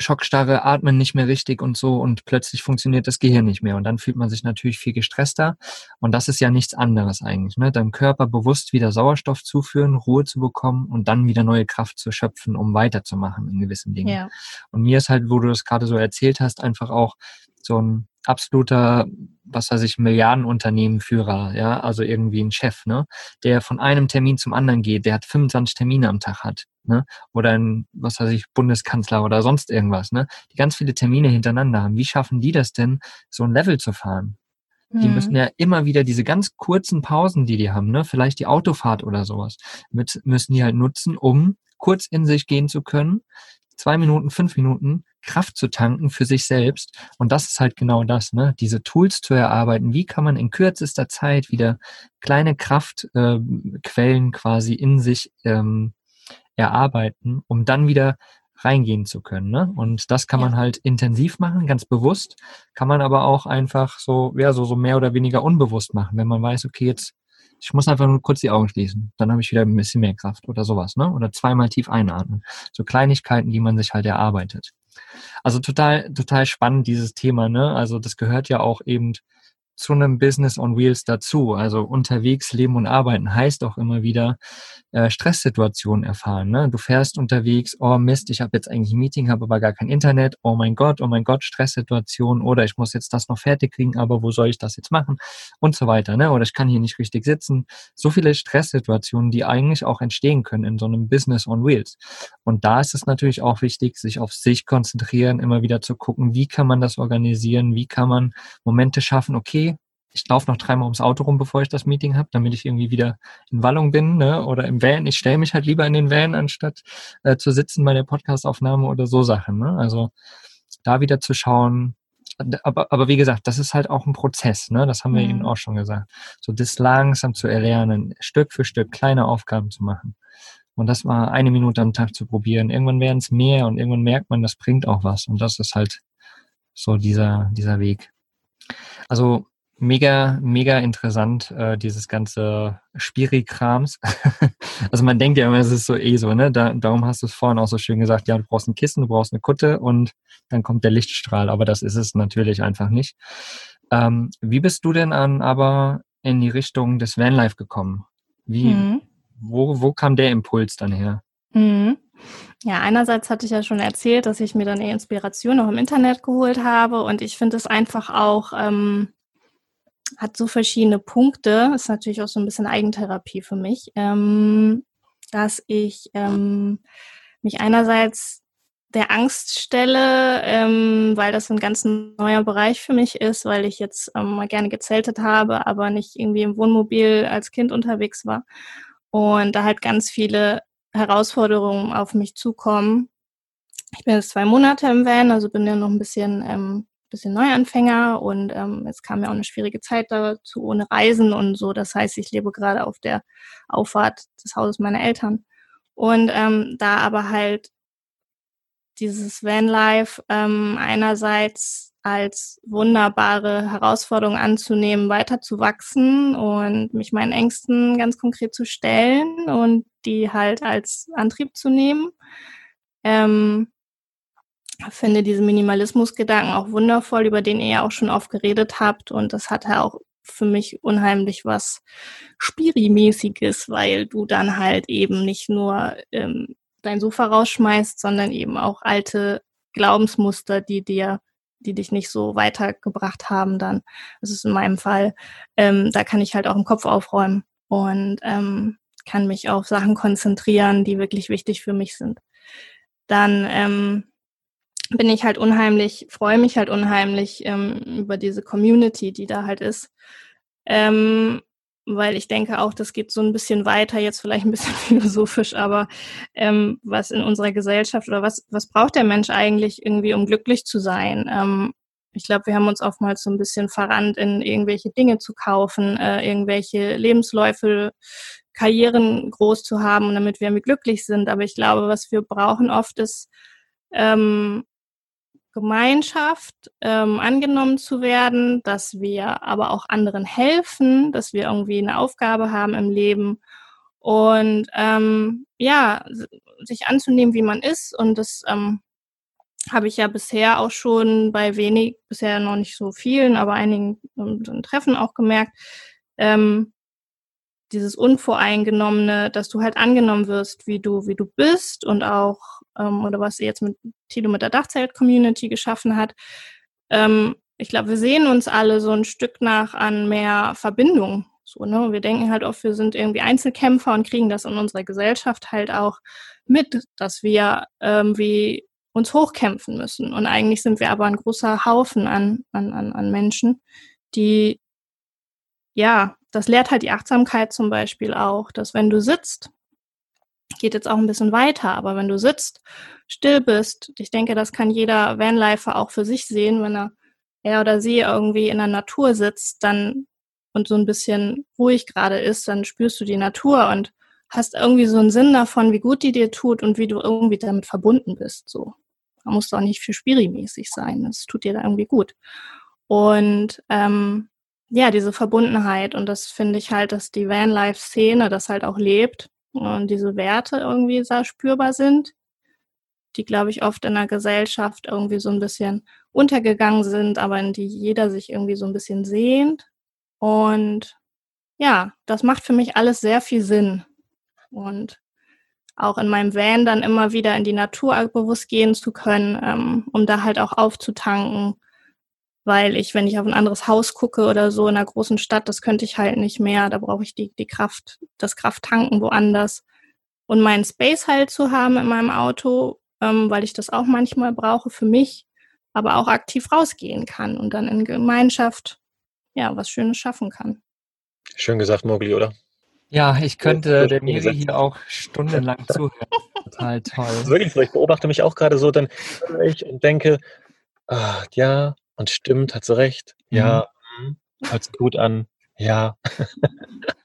Schockstarre, atmen nicht mehr richtig und so und plötzlich funktioniert das Gehirn nicht mehr. Und dann fühlt man sich natürlich viel gestresster. Und das ist ja nichts anderes eigentlich. Ne? Deinem Körper bewusst wieder Sauerstoff zuführen, Ruhe zu bekommen und dann wieder neue Kraft zu schöpfen, um weiterzumachen in gewissen Dingen. Ja. Und mir ist halt, wo du das gerade so erzählt hast, einfach auch so ein absoluter, was weiß ich, Milliardenunternehmenführer, ja, also irgendwie ein Chef, ne, der von einem Termin zum anderen geht, der hat 25 Termine am Tag hat, ne, oder ein, was weiß ich, Bundeskanzler oder sonst irgendwas, ne, die ganz viele Termine hintereinander haben. Wie schaffen die das denn, so ein Level zu fahren? Die mhm. müssen ja immer wieder diese ganz kurzen Pausen, die die haben, ne, vielleicht die Autofahrt oder sowas, mit, müssen die halt nutzen, um kurz in sich gehen zu können, zwei Minuten, fünf Minuten Kraft zu tanken für sich selbst. Und das ist halt genau das, ne? Diese Tools zu erarbeiten. Wie kann man in kürzester Zeit wieder kleine Kraftquellen äh, quasi in sich ähm, erarbeiten, um dann wieder reingehen zu können. Ne? Und das kann man halt intensiv machen, ganz bewusst, kann man aber auch einfach so, ja, so, so mehr oder weniger unbewusst machen, wenn man weiß, okay, jetzt ich muss einfach nur kurz die Augen schließen. Dann habe ich wieder ein bisschen mehr Kraft oder sowas, ne? Oder zweimal tief einatmen. So Kleinigkeiten, die man sich halt erarbeitet. Also total, total spannend, dieses Thema, ne? Also das gehört ja auch eben zu einem Business on Wheels dazu. Also unterwegs leben und arbeiten heißt auch immer wieder äh, Stresssituationen erfahren. Ne? Du fährst unterwegs, oh Mist, ich habe jetzt eigentlich ein Meeting, habe aber gar kein Internet, oh mein Gott, oh mein Gott, Stresssituation oder ich muss jetzt das noch fertig kriegen, aber wo soll ich das jetzt machen und so weiter. Ne? Oder ich kann hier nicht richtig sitzen. So viele Stresssituationen, die eigentlich auch entstehen können in so einem Business on Wheels. Und da ist es natürlich auch wichtig, sich auf sich konzentrieren, immer wieder zu gucken, wie kann man das organisieren, wie kann man Momente schaffen, okay, ich laufe noch dreimal ums Auto rum, bevor ich das Meeting habe, damit ich irgendwie wieder in Wallung bin, ne? Oder im Van. Ich stelle mich halt lieber in den Van, anstatt äh, zu sitzen bei der Podcastaufnahme oder so Sachen. Ne? Also da wieder zu schauen. Aber, aber wie gesagt, das ist halt auch ein Prozess, ne? Das haben wir mhm. Ihnen auch schon gesagt. So das langsam zu erlernen, Stück für Stück kleine Aufgaben zu machen. Und das mal eine Minute am Tag zu probieren. Irgendwann werden es mehr und irgendwann merkt man, das bringt auch was. Und das ist halt so dieser, dieser Weg. Also mega, mega interessant, äh, dieses ganze Spiri-Krams. also man denkt ja immer, es ist so eh so, ne? Da, darum hast du es vorhin auch so schön gesagt, ja, du brauchst ein Kissen, du brauchst eine Kutte und dann kommt der Lichtstrahl, aber das ist es natürlich einfach nicht. Ähm, wie bist du denn an aber in die Richtung des Vanlife gekommen? Wie, mhm. wo, wo kam der Impuls dann her? Mhm. Ja, einerseits hatte ich ja schon erzählt, dass ich mir dann eher Inspiration auch im Internet geholt habe und ich finde es einfach auch ähm, hat so verschiedene Punkte. Ist natürlich auch so ein bisschen Eigentherapie für mich, ähm, dass ich ähm, mich einerseits der Angst stelle, ähm, weil das ein ganz neuer Bereich für mich ist, weil ich jetzt ähm, mal gerne gezeltet habe, aber nicht irgendwie im Wohnmobil als Kind unterwegs war. Und da halt ganz viele Herausforderungen auf mich zukommen. Ich bin jetzt zwei Monate im Van, also bin ja noch ein bisschen ähm, bisschen Neuanfänger und ähm, es kam ja auch eine schwierige Zeit dazu ohne Reisen und so. Das heißt, ich lebe gerade auf der Auffahrt des Hauses meiner Eltern. Und ähm, da aber halt dieses Vanlife ähm, einerseits als wunderbare Herausforderung anzunehmen, weiterzuwachsen und mich meinen Ängsten ganz konkret zu stellen und die halt als Antrieb zu nehmen. Ähm, finde diesen Minimalismus-Gedanken auch wundervoll, über den ihr ja auch schon oft geredet habt. Und das hat ja auch für mich unheimlich was Spiri-mäßiges, weil du dann halt eben nicht nur ähm, dein Sofa rausschmeißt, sondern eben auch alte Glaubensmuster, die dir die dich nicht so weitergebracht haben, dann, das ist in meinem Fall, ähm, da kann ich halt auch im Kopf aufräumen und ähm, kann mich auf Sachen konzentrieren, die wirklich wichtig für mich sind. Dann ähm, bin ich halt unheimlich, freue mich halt unheimlich ähm, über diese Community, die da halt ist. Ähm, weil ich denke auch, das geht so ein bisschen weiter, jetzt vielleicht ein bisschen philosophisch, aber ähm, was in unserer Gesellschaft oder was, was braucht der Mensch eigentlich irgendwie, um glücklich zu sein? Ähm, ich glaube, wir haben uns oftmals so ein bisschen verrannt, in irgendwelche Dinge zu kaufen, äh, irgendwelche Lebensläufe, Karrieren groß zu haben, damit wir glücklich sind. Aber ich glaube, was wir brauchen oft ist ähm, Gemeinschaft ähm, angenommen zu werden, dass wir aber auch anderen helfen, dass wir irgendwie eine Aufgabe haben im Leben und ähm, ja, sich anzunehmen, wie man ist. Und das ähm, habe ich ja bisher auch schon bei wenig, bisher noch nicht so vielen, aber einigen ähm, Treffen auch gemerkt, ähm, dieses Unvoreingenommene, dass du halt angenommen wirst, wie du, wie du bist und auch, ähm, oder was jetzt mit Tilo mit der Dachzelt-Community geschaffen hat. Ähm, ich glaube, wir sehen uns alle so ein Stück nach an mehr Verbindung. So, ne? Wir denken halt oft, wir sind irgendwie Einzelkämpfer und kriegen das in unserer Gesellschaft halt auch mit, dass wir irgendwie uns hochkämpfen müssen. Und eigentlich sind wir aber ein großer Haufen an, an, an, an Menschen, die ja das lehrt halt die Achtsamkeit zum Beispiel auch, dass wenn du sitzt, geht jetzt auch ein bisschen weiter, aber wenn du sitzt, still bist, ich denke, das kann jeder Vanlifer auch für sich sehen, wenn er, er oder sie irgendwie in der Natur sitzt, dann und so ein bisschen ruhig gerade ist, dann spürst du die Natur und hast irgendwie so einen Sinn davon, wie gut die dir tut und wie du irgendwie damit verbunden bist. So, man muss doch nicht für spirimäßig sein. Das tut dir da irgendwie gut. Und ähm, ja, diese Verbundenheit. Und das finde ich halt, dass die Vanlife-Szene das halt auch lebt und diese Werte irgendwie sehr spürbar sind, die, glaube ich, oft in der Gesellschaft irgendwie so ein bisschen untergegangen sind, aber in die jeder sich irgendwie so ein bisschen sehnt. Und ja, das macht für mich alles sehr viel Sinn. Und auch in meinem Van dann immer wieder in die Natur bewusst gehen zu können, ähm, um da halt auch aufzutanken weil ich, wenn ich auf ein anderes Haus gucke oder so in einer großen Stadt, das könnte ich halt nicht mehr. Da brauche ich die, die Kraft, das Krafttanken woanders. Und meinen Space halt zu haben in meinem Auto, ähm, weil ich das auch manchmal brauche für mich, aber auch aktiv rausgehen kann und dann in Gemeinschaft ja was Schönes schaffen kann. Schön gesagt, Mogli, oder? Ja, ich könnte der Miri hier auch stundenlang zuhören. Total toll. Wirklich so, ich beobachte mich auch gerade so, dann ich und denke, ach, ja, und stimmt, hat sie recht. Ja, mhm. hört sich gut an. Ja.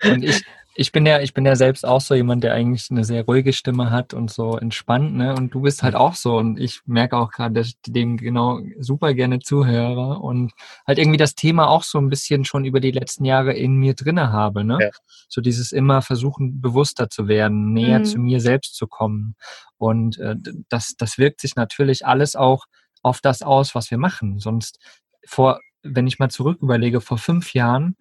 und ich, ich bin ja, ich bin ja selbst auch so jemand, der eigentlich eine sehr ruhige Stimme hat und so entspannt, ne? Und du bist halt auch so. Und ich merke auch gerade, dass ich dem genau super gerne zuhöre und halt irgendwie das Thema auch so ein bisschen schon über die letzten Jahre in mir drinne habe, ne? Ja. So dieses immer versuchen, bewusster zu werden, näher mhm. zu mir selbst zu kommen. Und äh, das, das wirkt sich natürlich alles auch auf das aus, was wir machen. Sonst vor, wenn ich mal zurück überlege, vor fünf Jahren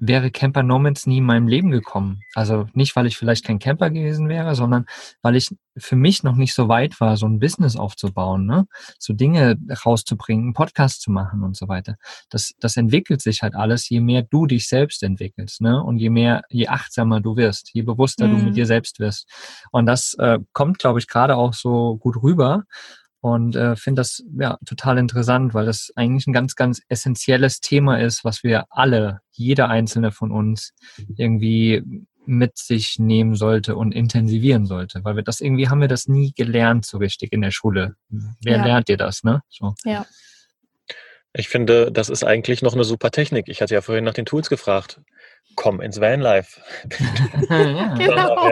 wäre Camper Nomads nie in meinem Leben gekommen. Also nicht, weil ich vielleicht kein Camper gewesen wäre, sondern weil ich für mich noch nicht so weit war, so ein Business aufzubauen, ne? so Dinge rauszubringen, einen Podcast zu machen und so weiter. Das, das entwickelt sich halt alles, je mehr du dich selbst entwickelst, ne? Und je mehr, je achtsamer du wirst, je bewusster mhm. du mit mhm. dir selbst wirst. Und das äh, kommt, glaube ich, gerade auch so gut rüber. Und äh, finde das ja total interessant, weil das eigentlich ein ganz, ganz essentielles Thema ist, was wir alle, jeder einzelne von uns irgendwie mit sich nehmen sollte und intensivieren sollte, weil wir das irgendwie haben wir das nie gelernt so richtig in der Schule. Wer ja. lernt dir das, ne? So. Ja. Ich finde, das ist eigentlich noch eine super Technik. Ich hatte ja vorhin nach den Tools gefragt. Komm ins Vanlife. genau.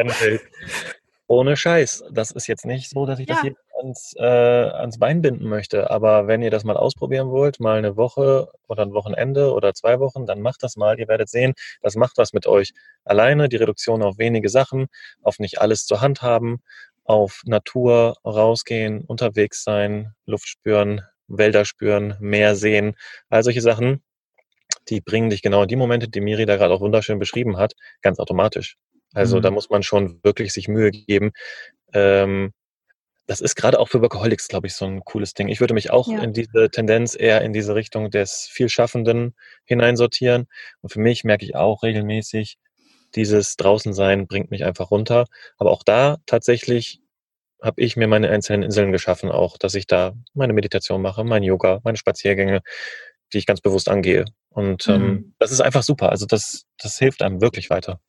Ohne Scheiß. Das ist jetzt nicht so, dass ich ja. das jedem ans, äh, ans Bein binden möchte. Aber wenn ihr das mal ausprobieren wollt, mal eine Woche oder ein Wochenende oder zwei Wochen, dann macht das mal. Ihr werdet sehen, das macht was mit euch. Alleine die Reduktion auf wenige Sachen, auf nicht alles zur Hand haben, auf Natur rausgehen, unterwegs sein, Luft spüren, Wälder spüren, Meer sehen, all solche Sachen die bringen dich genau in die Momente, die Miri da gerade auch wunderschön beschrieben hat, ganz automatisch. Also mhm. da muss man schon wirklich sich Mühe geben. Ähm, das ist gerade auch für Workaholics, glaube ich, so ein cooles Ding. Ich würde mich auch ja. in diese Tendenz eher in diese Richtung des Vielschaffenden hineinsortieren. Und für mich merke ich auch regelmäßig, dieses Draußensein bringt mich einfach runter. Aber auch da tatsächlich habe ich mir meine einzelnen Inseln geschaffen, auch, dass ich da meine Meditation mache, mein Yoga, meine Spaziergänge, die ich ganz bewusst angehe. Und ähm, mhm. das ist einfach super. Also das, das hilft einem wirklich weiter.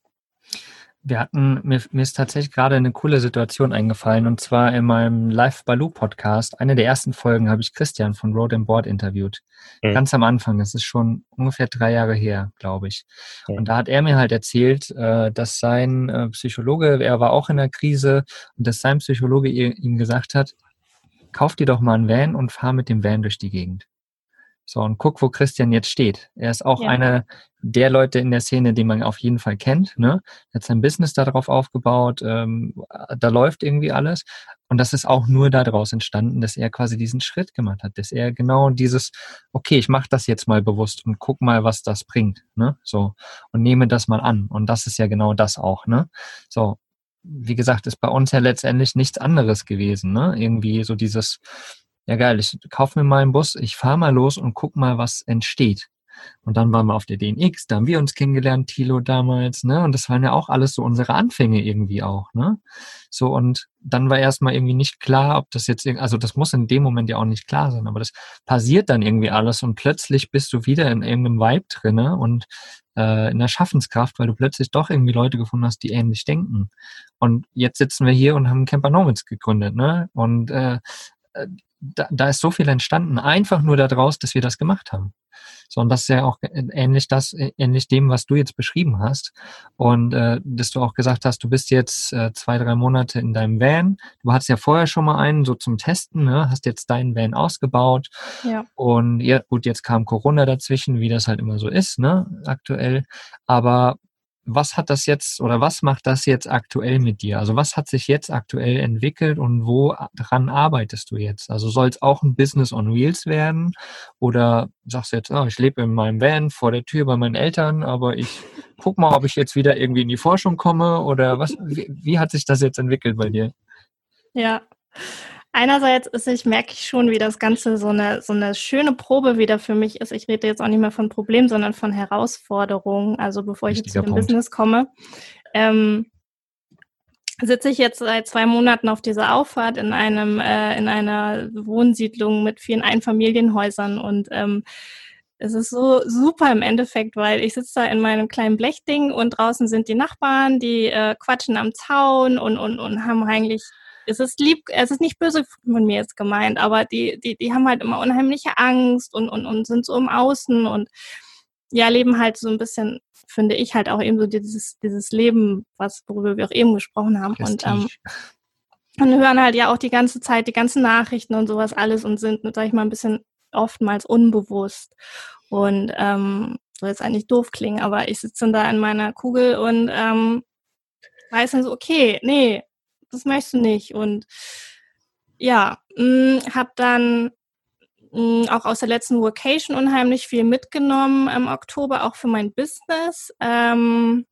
Wir hatten, mir, mir ist tatsächlich gerade eine coole Situation eingefallen und zwar in meinem Live Baloo Podcast. Eine der ersten Folgen habe ich Christian von Road and Board interviewt. Mhm. Ganz am Anfang. Das ist schon ungefähr drei Jahre her, glaube ich. Mhm. Und da hat er mir halt erzählt, äh, dass sein äh, Psychologe, er war auch in der Krise und dass sein Psychologe ihm gesagt hat, kauf dir doch mal einen Van und fahr mit dem Van durch die Gegend. So, und guck, wo Christian jetzt steht. Er ist auch ja. einer der Leute in der Szene, die man auf jeden Fall kennt. Ne? Er hat sein Business darauf aufgebaut, ähm, da läuft irgendwie alles. Und das ist auch nur daraus entstanden, dass er quasi diesen Schritt gemacht hat, dass er genau dieses, okay, ich mache das jetzt mal bewusst und guck mal, was das bringt. Ne? So, und nehme das mal an. Und das ist ja genau das auch. Ne? So, wie gesagt, ist bei uns ja letztendlich nichts anderes gewesen. Ne? Irgendwie so dieses, ja geil, ich kaufe mir mal einen Bus, ich fahre mal los und guck mal, was entsteht. Und dann waren wir auf der DNX, da haben wir uns kennengelernt, Tilo damals, ne? Und das waren ja auch alles so unsere Anfänge irgendwie auch, ne? So, und dann war erstmal irgendwie nicht klar, ob das jetzt, also das muss in dem Moment ja auch nicht klar sein, aber das passiert dann irgendwie alles und plötzlich bist du wieder in irgendeinem Vibe drinne und äh, in der Schaffenskraft, weil du plötzlich doch irgendwie Leute gefunden hast, die ähnlich denken. Und jetzt sitzen wir hier und haben Camper Nomads gegründet, ne? Und äh, äh da, da ist so viel entstanden, einfach nur daraus, dass wir das gemacht haben. So, und das ist ja auch ähnlich das, ähnlich dem, was du jetzt beschrieben hast. Und äh, dass du auch gesagt hast, du bist jetzt äh, zwei, drei Monate in deinem Van. Du hattest ja vorher schon mal einen, so zum Testen, ne? hast jetzt deinen Van ausgebaut. Ja. Und ja, gut, jetzt kam Corona dazwischen, wie das halt immer so ist, ne, aktuell. Aber was hat das jetzt oder was macht das jetzt aktuell mit dir? Also was hat sich jetzt aktuell entwickelt und woran arbeitest du jetzt? Also soll es auch ein Business on Wheels werden oder sagst du jetzt, oh, ich lebe in meinem Van vor der Tür bei meinen Eltern, aber ich guck mal, ob ich jetzt wieder irgendwie in die Forschung komme oder was? Wie, wie hat sich das jetzt entwickelt bei dir? Ja, Einerseits ist, ich merke ich schon, wie das Ganze so eine, so eine schöne Probe wieder für mich ist. Ich rede jetzt auch nicht mehr von Problemen, sondern von Herausforderungen. Also bevor ich jetzt zu dem Business komme, ähm, sitze ich jetzt seit zwei Monaten auf dieser Auffahrt in einem, äh, in einer Wohnsiedlung mit vielen Einfamilienhäusern und ähm, es ist so super im Endeffekt, weil ich sitze da in meinem kleinen Blechding und draußen sind die Nachbarn, die äh, quatschen am Zaun und, und, und haben eigentlich es ist lieb, es ist nicht böse von mir jetzt gemeint, aber die, die, die haben halt immer unheimliche Angst und, und, und sind so im Außen und ja, leben halt so ein bisschen, finde ich halt auch eben so dieses, dieses Leben, was, worüber wir auch eben gesprochen haben. Und, ähm, und hören halt ja auch die ganze Zeit die ganzen Nachrichten und sowas alles und sind, sag ich mal, ein bisschen oftmals unbewusst. Und ähm, soll jetzt eigentlich doof klingen, aber ich sitze dann da in meiner Kugel und ähm, weiß dann so, okay, nee, das möchtest du nicht. Und ja, hm, habe dann mh, hm, auch aus der letzten Vacation unheimlich viel mitgenommen im Oktober, auch für mein Business. Ähm,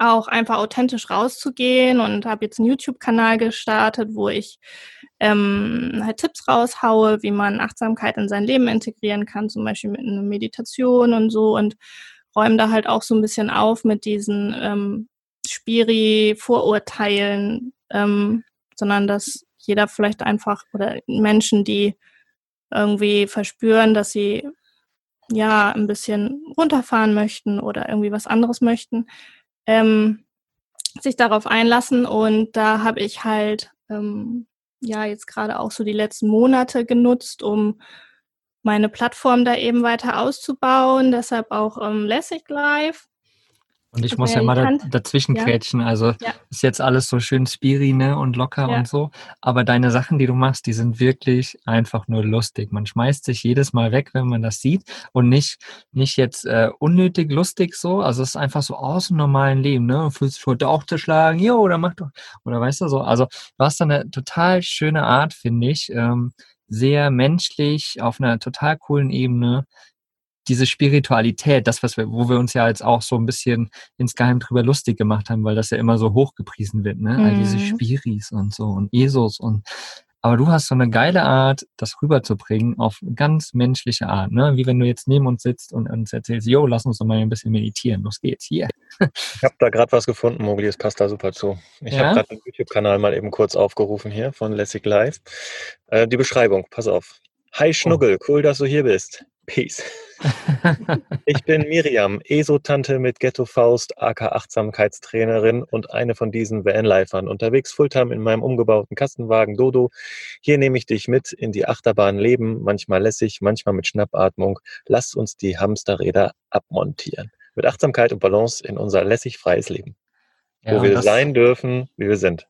auch einfach authentisch rauszugehen und habe jetzt einen YouTube-Kanal gestartet, wo ich ähm, halt Tipps raushaue, wie man Achtsamkeit in sein Leben integrieren kann, zum Beispiel mit einer Meditation und so und räume da halt auch so ein bisschen auf mit diesen ähm, Spiri-Vorurteilen, ähm, sondern dass jeder vielleicht einfach oder Menschen, die irgendwie verspüren, dass sie ja ein bisschen runterfahren möchten oder irgendwie was anderes möchten, ähm, sich darauf einlassen. Und da habe ich halt ähm, ja jetzt gerade auch so die letzten Monate genutzt, um meine Plattform da eben weiter auszubauen. Deshalb auch ähm, Lässig Live. Und ich muss ja mal da, dazwischen ja. Also ja. ist jetzt alles so schön spiri ne, und locker ja. und so. Aber deine Sachen, die du machst, die sind wirklich einfach nur lustig. Man schmeißt sich jedes Mal weg, wenn man das sieht. Und nicht, nicht jetzt äh, unnötig lustig so. Also es ist einfach so aus dem normalen Leben, ne? Fühlst dich heute auch zu schlagen, jo, oder mach doch. Oder weißt du so. Also du hast da eine total schöne Art, finde ich. Ähm, sehr menschlich, auf einer total coolen Ebene diese Spiritualität, das, was wir, wo wir uns ja jetzt auch so ein bisschen insgeheim drüber lustig gemacht haben, weil das ja immer so hochgepriesen wird, ne? Mhm. All diese mhm. Spiris und so und Esos und aber du hast so eine geile Art, das rüberzubringen auf ganz menschliche Art, ne? Wie wenn du jetzt neben uns sitzt und uns erzählst, yo, lass uns doch mal ein bisschen meditieren. Los geht's, hier. Ich habe da gerade was gefunden, Mogli, es passt da super zu. Ich ja? habe gerade den YouTube-Kanal mal eben kurz aufgerufen hier von Lessig Live. Äh, die Beschreibung, pass auf. Hi Schnuggel, oh. cool, dass du hier bist. Peace. ich bin Miriam, ESO-Tante mit Ghetto Faust, AK Achtsamkeitstrainerin und eine von diesen Vanlifern. Unterwegs Fulltime in meinem umgebauten Kastenwagen Dodo. Hier nehme ich dich mit in die Achterbahn Leben, manchmal lässig, manchmal mit Schnappatmung. Lass uns die Hamsterräder abmontieren. Mit Achtsamkeit und Balance in unser lässig freies Leben. Ja, wo wir sein dürfen, wie wir sind.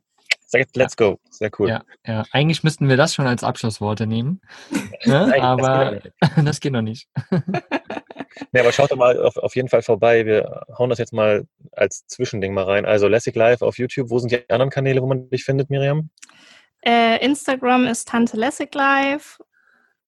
Let's go. Sehr cool. Ja, ja, eigentlich müssten wir das schon als Abschlussworte nehmen. Ne? Nein, aber das geht noch nicht. nee, aber schaut doch mal auf, auf jeden Fall vorbei. Wir hauen das jetzt mal als Zwischending mal rein. Also Lessig Live auf YouTube. Wo sind die anderen Kanäle, wo man dich findet, Miriam? Äh, Instagram ist Tante Lessig Live.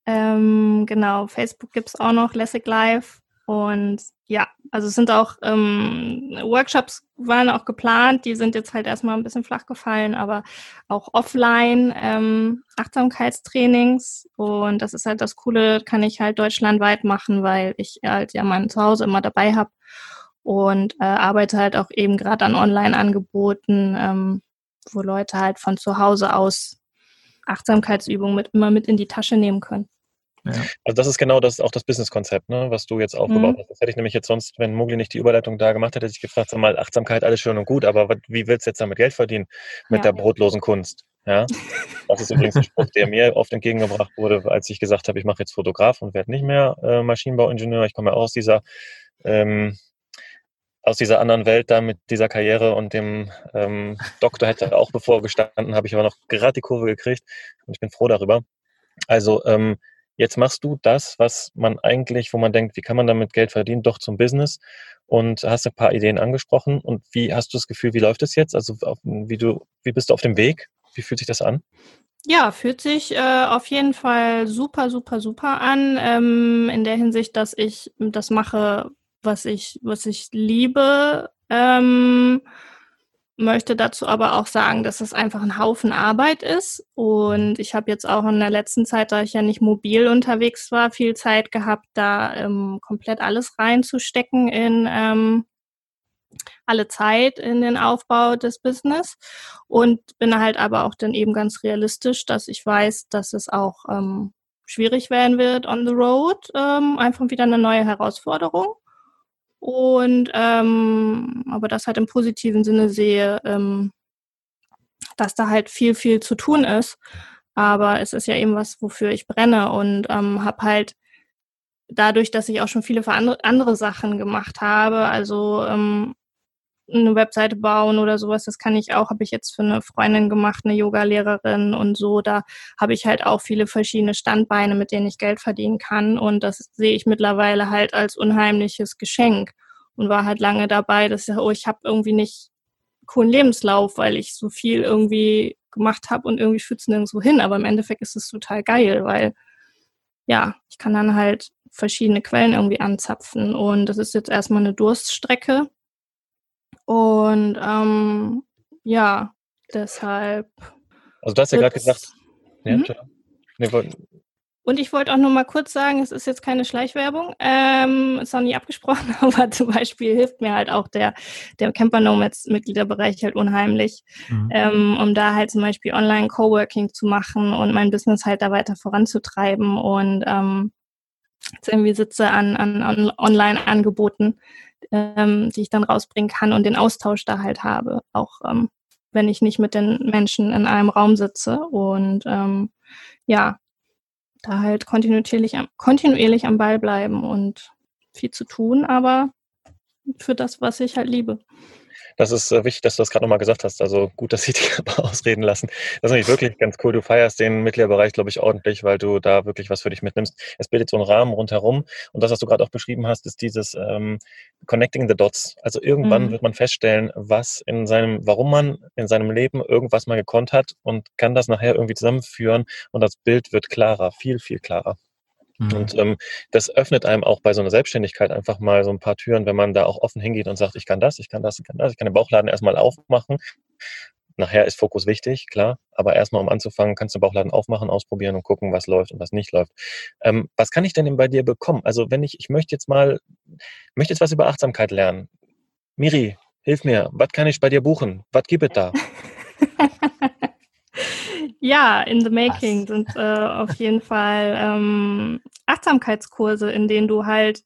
Ähm, genau, Facebook gibt es auch noch Lessig Live. Und ja, also es sind auch ähm, Workshops waren auch geplant, die sind jetzt halt erstmal ein bisschen flach gefallen, aber auch offline ähm, Achtsamkeitstrainings und das ist halt das Coole, kann ich halt deutschlandweit machen, weil ich halt ja mein Zuhause immer dabei habe und äh, arbeite halt auch eben gerade an Online-Angeboten, ähm, wo Leute halt von zu Hause aus Achtsamkeitsübungen mit immer mit in die Tasche nehmen können. Ja. Also das ist genau das auch das Business-Konzept, ne, was du jetzt aufgebaut mhm. hast. Das hätte ich nämlich jetzt sonst, wenn Mogli nicht die Überleitung da gemacht hätte, hätte ich gefragt, sag mal, Achtsamkeit, alles schön und gut, aber wie willst du jetzt damit Geld verdienen mit ja. der brotlosen Kunst? Ja, das ist übrigens ein Spruch, der mir oft entgegengebracht wurde, als ich gesagt habe, ich mache jetzt Fotograf und werde nicht mehr äh, Maschinenbauingenieur. Ich komme ja auch aus dieser ähm, aus dieser anderen Welt da mit dieser Karriere und dem ähm, Doktor hätte auch bevor gestanden, habe ich aber noch gerade die Kurve gekriegt und ich bin froh darüber. Also ähm, Jetzt machst du das, was man eigentlich, wo man denkt, wie kann man damit Geld verdienen, doch zum Business und hast ein paar Ideen angesprochen. Und wie hast du das Gefühl, wie läuft es jetzt? Also wie du, wie bist du auf dem Weg? Wie fühlt sich das an? Ja, fühlt sich äh, auf jeden Fall super, super, super an. Ähm, in der Hinsicht, dass ich das mache, was ich, was ich liebe. Ähm, möchte dazu aber auch sagen, dass es einfach ein Haufen Arbeit ist. Und ich habe jetzt auch in der letzten Zeit, da ich ja nicht mobil unterwegs war, viel Zeit gehabt, da ähm, komplett alles reinzustecken in ähm, alle Zeit in den Aufbau des Business und bin halt aber auch dann eben ganz realistisch, dass ich weiß, dass es auch ähm, schwierig werden wird on the road, ähm, einfach wieder eine neue Herausforderung. Und ähm, aber das halt im positiven Sinne sehe, ähm, dass da halt viel, viel zu tun ist. Aber es ist ja eben was, wofür ich brenne und ähm, habe halt dadurch, dass ich auch schon viele andere Sachen gemacht habe, also ähm, eine Webseite bauen oder sowas, das kann ich auch, habe ich jetzt für eine Freundin gemacht, eine Yoga-Lehrerin und so. Da habe ich halt auch viele verschiedene Standbeine, mit denen ich Geld verdienen kann. Und das sehe ich mittlerweile halt als unheimliches Geschenk und war halt lange dabei, dass ich, oh, ich habe irgendwie nicht coolen Lebenslauf, weil ich so viel irgendwie gemacht habe und irgendwie schützen nirgendwo hin. Aber im Endeffekt ist es total geil, weil ja, ich kann dann halt verschiedene Quellen irgendwie anzapfen. Und das ist jetzt erstmal eine Durststrecke. Und ähm, ja, deshalb. Also du hast ja gerade gesagt, ja, mhm. nee, und ich wollte auch nur mal kurz sagen, es ist jetzt keine Schleichwerbung, ähm, ist auch nie abgesprochen, aber zum Beispiel hilft mir halt auch der, der Camper Nomads Mitgliederbereich halt unheimlich, mhm. ähm, um da halt zum Beispiel online Coworking zu machen und mein Business halt da weiter voranzutreiben und ähm, jetzt irgendwie sitze an, an, an Online-Angeboten, ähm, die ich dann rausbringen kann und den Austausch da halt habe, auch ähm, wenn ich nicht mit den Menschen in einem Raum sitze und ähm, ja, da halt kontinuierlich, kontinuierlich am Ball bleiben und viel zu tun, aber für das, was ich halt liebe. Das ist äh, wichtig, dass du das gerade nochmal gesagt hast. Also gut, dass Sie dich ausreden lassen. Das ist nämlich wirklich ganz cool. Du feierst den Mitgliederbereich, glaube ich, ordentlich, weil du da wirklich was für dich mitnimmst. Es bildet so einen Rahmen rundherum. Und das, was du gerade auch beschrieben hast, ist dieses ähm, Connecting the Dots. Also irgendwann mhm. wird man feststellen, was in seinem, warum man in seinem Leben irgendwas mal gekonnt hat und kann das nachher irgendwie zusammenführen und das Bild wird klarer, viel, viel klarer. Mhm. Und ähm, das öffnet einem auch bei so einer Selbstständigkeit einfach mal so ein paar Türen, wenn man da auch offen hingeht und sagt, ich kann das, ich kann das, ich kann das, ich kann den Bauchladen erstmal aufmachen. Nachher ist Fokus wichtig, klar, aber erstmal um anzufangen, kannst du den Bauchladen aufmachen, ausprobieren und gucken, was läuft und was nicht läuft. Ähm, was kann ich denn bei dir bekommen? Also wenn ich, ich möchte jetzt mal, möchte jetzt was über Achtsamkeit lernen. Miri, hilf mir, was kann ich bei dir buchen? Was gibt es da? Ja, in the making Was? sind äh, auf jeden Fall ähm, Achtsamkeitskurse, in denen du halt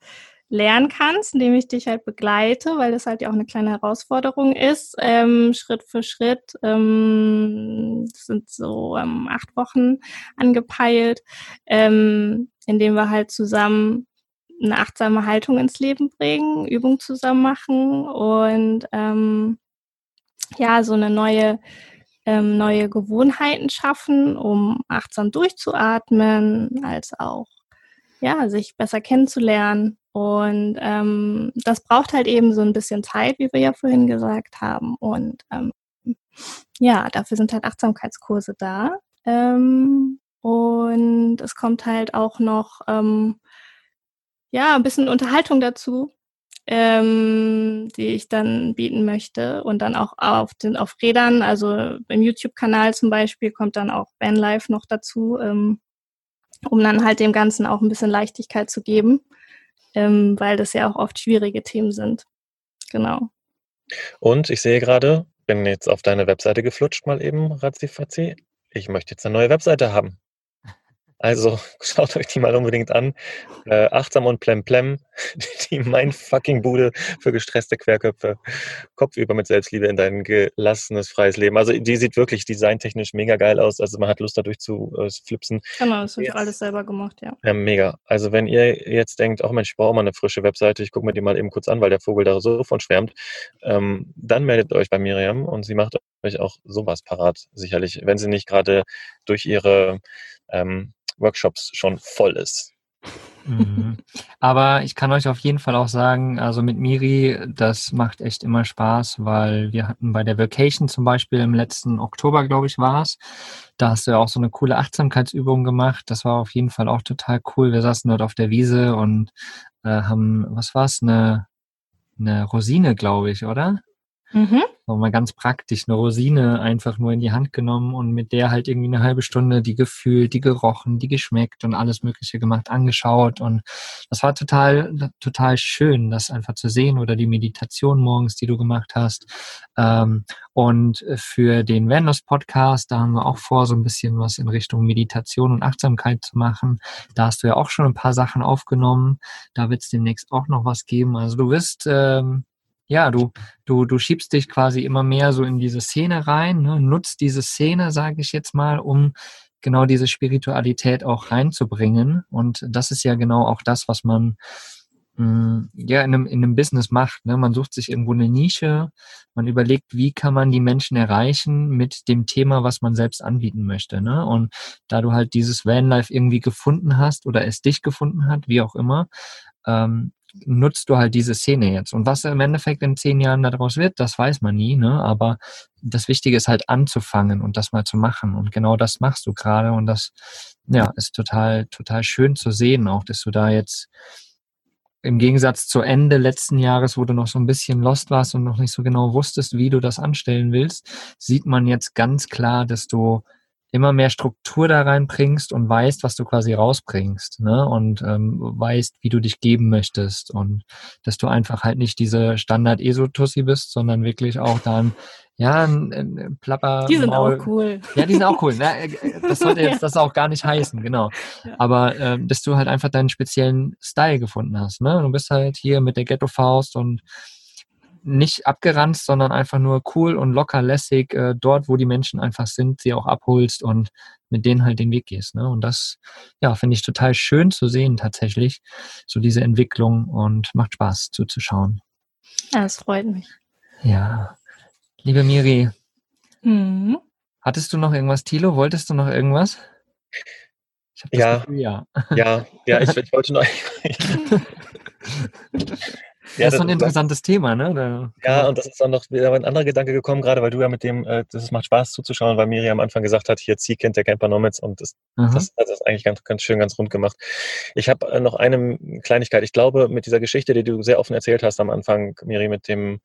lernen kannst, indem ich dich halt begleite, weil das halt ja auch eine kleine Herausforderung ist, ähm, Schritt für Schritt. Ähm, sind so ähm, acht Wochen angepeilt, ähm, indem wir halt zusammen eine achtsame Haltung ins Leben bringen, Übungen zusammen machen und ähm, ja, so eine neue ähm, neue Gewohnheiten schaffen, um achtsam durchzuatmen, als auch ja, sich besser kennenzulernen. Und ähm, das braucht halt eben so ein bisschen Zeit, wie wir ja vorhin gesagt haben. Und ähm, ja, dafür sind halt Achtsamkeitskurse da. Ähm, und es kommt halt auch noch ähm, ja ein bisschen Unterhaltung dazu ähm, die ich dann bieten möchte. Und dann auch auf den auf Rädern, also im YouTube-Kanal zum Beispiel, kommt dann auch Vanlife noch dazu, ähm, um dann halt dem Ganzen auch ein bisschen Leichtigkeit zu geben, ähm, weil das ja auch oft schwierige Themen sind. Genau. Und ich sehe gerade, bin jetzt auf deine Webseite geflutscht, mal eben, Razzifatzi. Ich möchte jetzt eine neue Webseite haben. Also schaut euch die mal unbedingt an. Äh, achtsam und plemplem, die mein fucking Bude für gestresste Querköpfe. Kopfüber mit Selbstliebe in dein gelassenes, freies Leben. Also die sieht wirklich designtechnisch mega geil aus. Also man hat Lust dadurch zu äh, flipsen. Genau, das habe ich alles selber gemacht, ja. Ja, mega. Also wenn ihr jetzt denkt, ach Mensch, ich brauche mal eine frische Webseite, ich gucke mir die mal eben kurz an, weil der Vogel da so von schwärmt, ähm, dann meldet euch bei Miriam und sie macht euch auch sowas parat, sicherlich, wenn sie nicht gerade durch ihre ähm, Workshops schon voll ist. Mhm. Aber ich kann euch auf jeden Fall auch sagen, also mit Miri, das macht echt immer Spaß, weil wir hatten bei der Vacation zum Beispiel im letzten Oktober, glaube ich, war es. Da hast du ja auch so eine coole Achtsamkeitsübung gemacht. Das war auf jeden Fall auch total cool. Wir saßen dort auf der Wiese und äh, haben, was war es, eine, eine Rosine, glaube ich, oder? Mhm. So mal ganz praktisch eine Rosine einfach nur in die Hand genommen und mit der halt irgendwie eine halbe Stunde die gefühlt, die gerochen, die geschmeckt und alles Mögliche gemacht, angeschaut. Und das war total, total schön, das einfach zu sehen oder die Meditation morgens, die du gemacht hast. Ähm, und für den Venus Podcast, da haben wir auch vor, so ein bisschen was in Richtung Meditation und Achtsamkeit zu machen. Da hast du ja auch schon ein paar Sachen aufgenommen. Da wird es demnächst auch noch was geben. Also du wirst ähm, ja, du, du, du schiebst dich quasi immer mehr so in diese Szene rein, ne? nutzt diese Szene, sage ich jetzt mal, um genau diese Spiritualität auch reinzubringen. Und das ist ja genau auch das, was man mh, mm, ja in einem, in einem Business macht. Ne? Man sucht sich irgendwo eine Nische, man überlegt, wie kann man die Menschen erreichen mit dem Thema, was man selbst anbieten möchte. Ne? Und da du halt dieses Vanlife irgendwie gefunden hast oder es dich gefunden hat, wie auch immer, ähm, nutzt du halt diese Szene jetzt. Und was im Endeffekt in zehn Jahren daraus wird, das weiß man nie, ne? Aber das Wichtige ist halt anzufangen und das mal zu machen. Und genau das machst du gerade. Und das, ja, ist total, total schön zu sehen, auch, dass du da jetzt im Gegensatz zu Ende letzten Jahres, wo du noch so ein bisschen lost warst und noch nicht so genau wusstest, wie du das anstellen willst, sieht man jetzt ganz klar, dass du immer mehr Struktur da reinbringst und weißt, was du quasi rausbringst, ne? Und ähm, weißt, wie du dich geben möchtest und dass du einfach halt nicht diese Standard-Esotussi bist, sondern wirklich auch dann ja, ein, ein Plapper. Die sind Maul. auch cool. Ja, die sind auch cool. Ne? Das sollte jetzt das auch gar nicht heißen, genau. Aber ähm, dass du halt einfach deinen speziellen Style gefunden hast. Ne? Du bist halt hier mit der Ghetto-Faust und nicht abgeranzt, sondern einfach nur cool und locker lässig äh, dort, wo die Menschen einfach sind, sie auch abholst und mit denen halt den Weg gehst. Ne? Und das, ja, finde ich total schön zu sehen tatsächlich, so diese Entwicklung und macht Spaß zuzuschauen. Ja, das freut mich. Ja. Liebe Miri, mhm. hattest du noch irgendwas, Tilo? Wolltest du noch irgendwas? ja, Gefühl, ja, ja, ja, ich, ich wollte noch. Ja, das ist so ein interessantes Thema, ne? Da ja, und das ist dann noch wieder ein anderer Gedanke gekommen, gerade weil du ja mit dem, äh, das macht Spaß zuzuschauen, weil Miriam am Anfang gesagt hat, hier Ziehkind der Camper Nomads und das, das hat das eigentlich ganz, ganz schön, ganz rund gemacht. Ich habe äh, noch eine Kleinigkeit. Ich glaube, mit dieser Geschichte, die du sehr offen erzählt hast am Anfang, Miri, mit dem,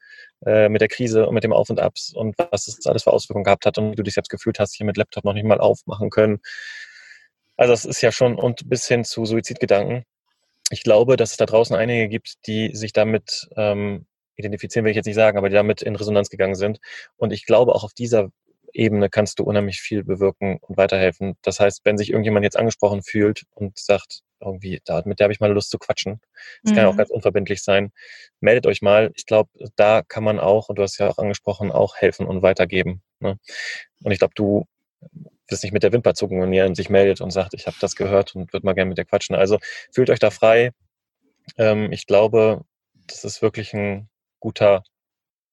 äh, mit der Krise und mit dem Auf und Abs und was es alles für Auswirkungen gehabt hat und du dich jetzt gefühlt hast, hier mit Laptop noch nicht mal aufmachen können. Also es ist ja schon und bis hin zu Suizidgedanken ich glaube, dass es da draußen einige gibt, die sich damit ähm, identifizieren, will ich jetzt nicht sagen, aber die damit in Resonanz gegangen sind. Und ich glaube, auch auf dieser Ebene kannst du unheimlich viel bewirken und weiterhelfen. Das heißt, wenn sich irgendjemand jetzt angesprochen fühlt und sagt, irgendwie, da, mit der habe ich mal Lust zu quatschen, das mhm. kann ja auch ganz unverbindlich sein, meldet euch mal. Ich glaube, da kann man auch, und du hast ja auch angesprochen, auch helfen und weitergeben. Ne? Und ich glaube, du das nicht mit der Wimper zucken, wenn ihr sich meldet und sagt, ich habe das gehört und würde mal gerne mit dir quatschen. Also fühlt euch da frei. Ähm, ich glaube, das ist wirklich ein guter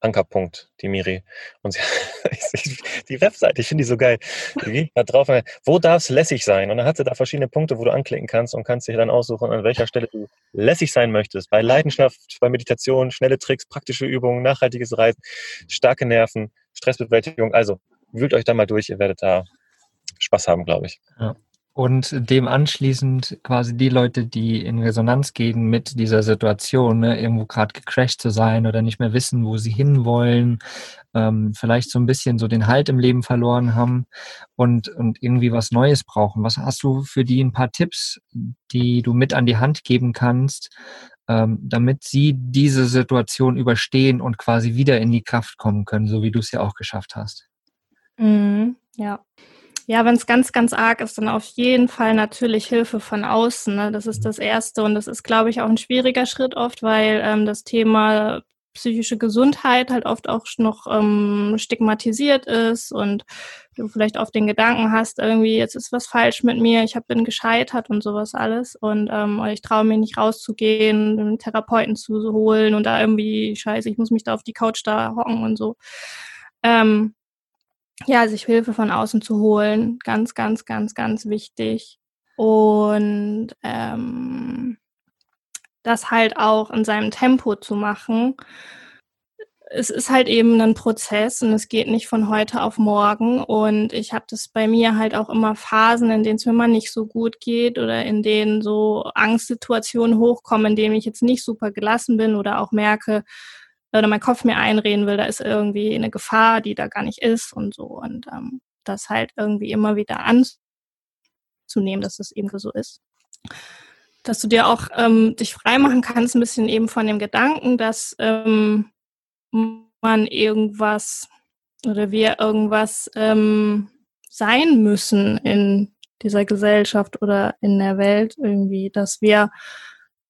Ankerpunkt, die Miri. Und sie, die Webseite, ich finde die so geil. Die da drauf, wo darf es lässig sein? Und dann hat sie da verschiedene Punkte, wo du anklicken kannst und kannst dich dann aussuchen, an welcher Stelle du lässig sein möchtest. Bei Leidenschaft, bei Meditation, schnelle Tricks, praktische Übungen, nachhaltiges Reisen, starke Nerven, Stressbewältigung. Also wühlt euch da mal durch, ihr werdet da Spaß haben, glaube ich. Ja. Und dem anschließend quasi die Leute, die in Resonanz gehen mit dieser Situation, ne, irgendwo gerade gecrashed zu sein oder nicht mehr wissen, wo sie hinwollen, ähm, vielleicht so ein bisschen so den Halt im Leben verloren haben und, und irgendwie was Neues brauchen. Was hast du für die ein paar Tipps, die du mit an die Hand geben kannst, ähm, damit sie diese Situation überstehen und quasi wieder in die Kraft kommen können, so wie du es ja auch geschafft hast? Mhm, ja. Ja, wenn es ganz, ganz arg ist, dann auf jeden Fall natürlich Hilfe von außen. Ne? Das ist das Erste. Und das ist, glaube ich, auch ein schwieriger Schritt oft, weil ähm, das Thema psychische Gesundheit halt oft auch noch ähm, stigmatisiert ist und du vielleicht oft den Gedanken hast, irgendwie jetzt ist was falsch mit mir, ich hab, bin gescheitert und sowas alles und ähm, ich traue mir nicht rauszugehen, einen Therapeuten zu holen und da irgendwie scheiße, ich muss mich da auf die Couch da hocken und so. Ähm, ja, sich Hilfe von außen zu holen, ganz, ganz, ganz, ganz wichtig. Und ähm, das halt auch in seinem Tempo zu machen. Es ist halt eben ein Prozess und es geht nicht von heute auf morgen. Und ich habe das bei mir halt auch immer Phasen, in denen es mir mal nicht so gut geht oder in denen so Angstsituationen hochkommen, in denen ich jetzt nicht super gelassen bin oder auch merke, oder mein Kopf mir einreden will, da ist irgendwie eine Gefahr, die da gar nicht ist und so. Und ähm, das halt irgendwie immer wieder anzunehmen, dass das eben so ist. Dass du dir auch ähm, dich freimachen kannst, ein bisschen eben von dem Gedanken, dass ähm, man irgendwas oder wir irgendwas ähm, sein müssen in dieser Gesellschaft oder in der Welt irgendwie, dass wir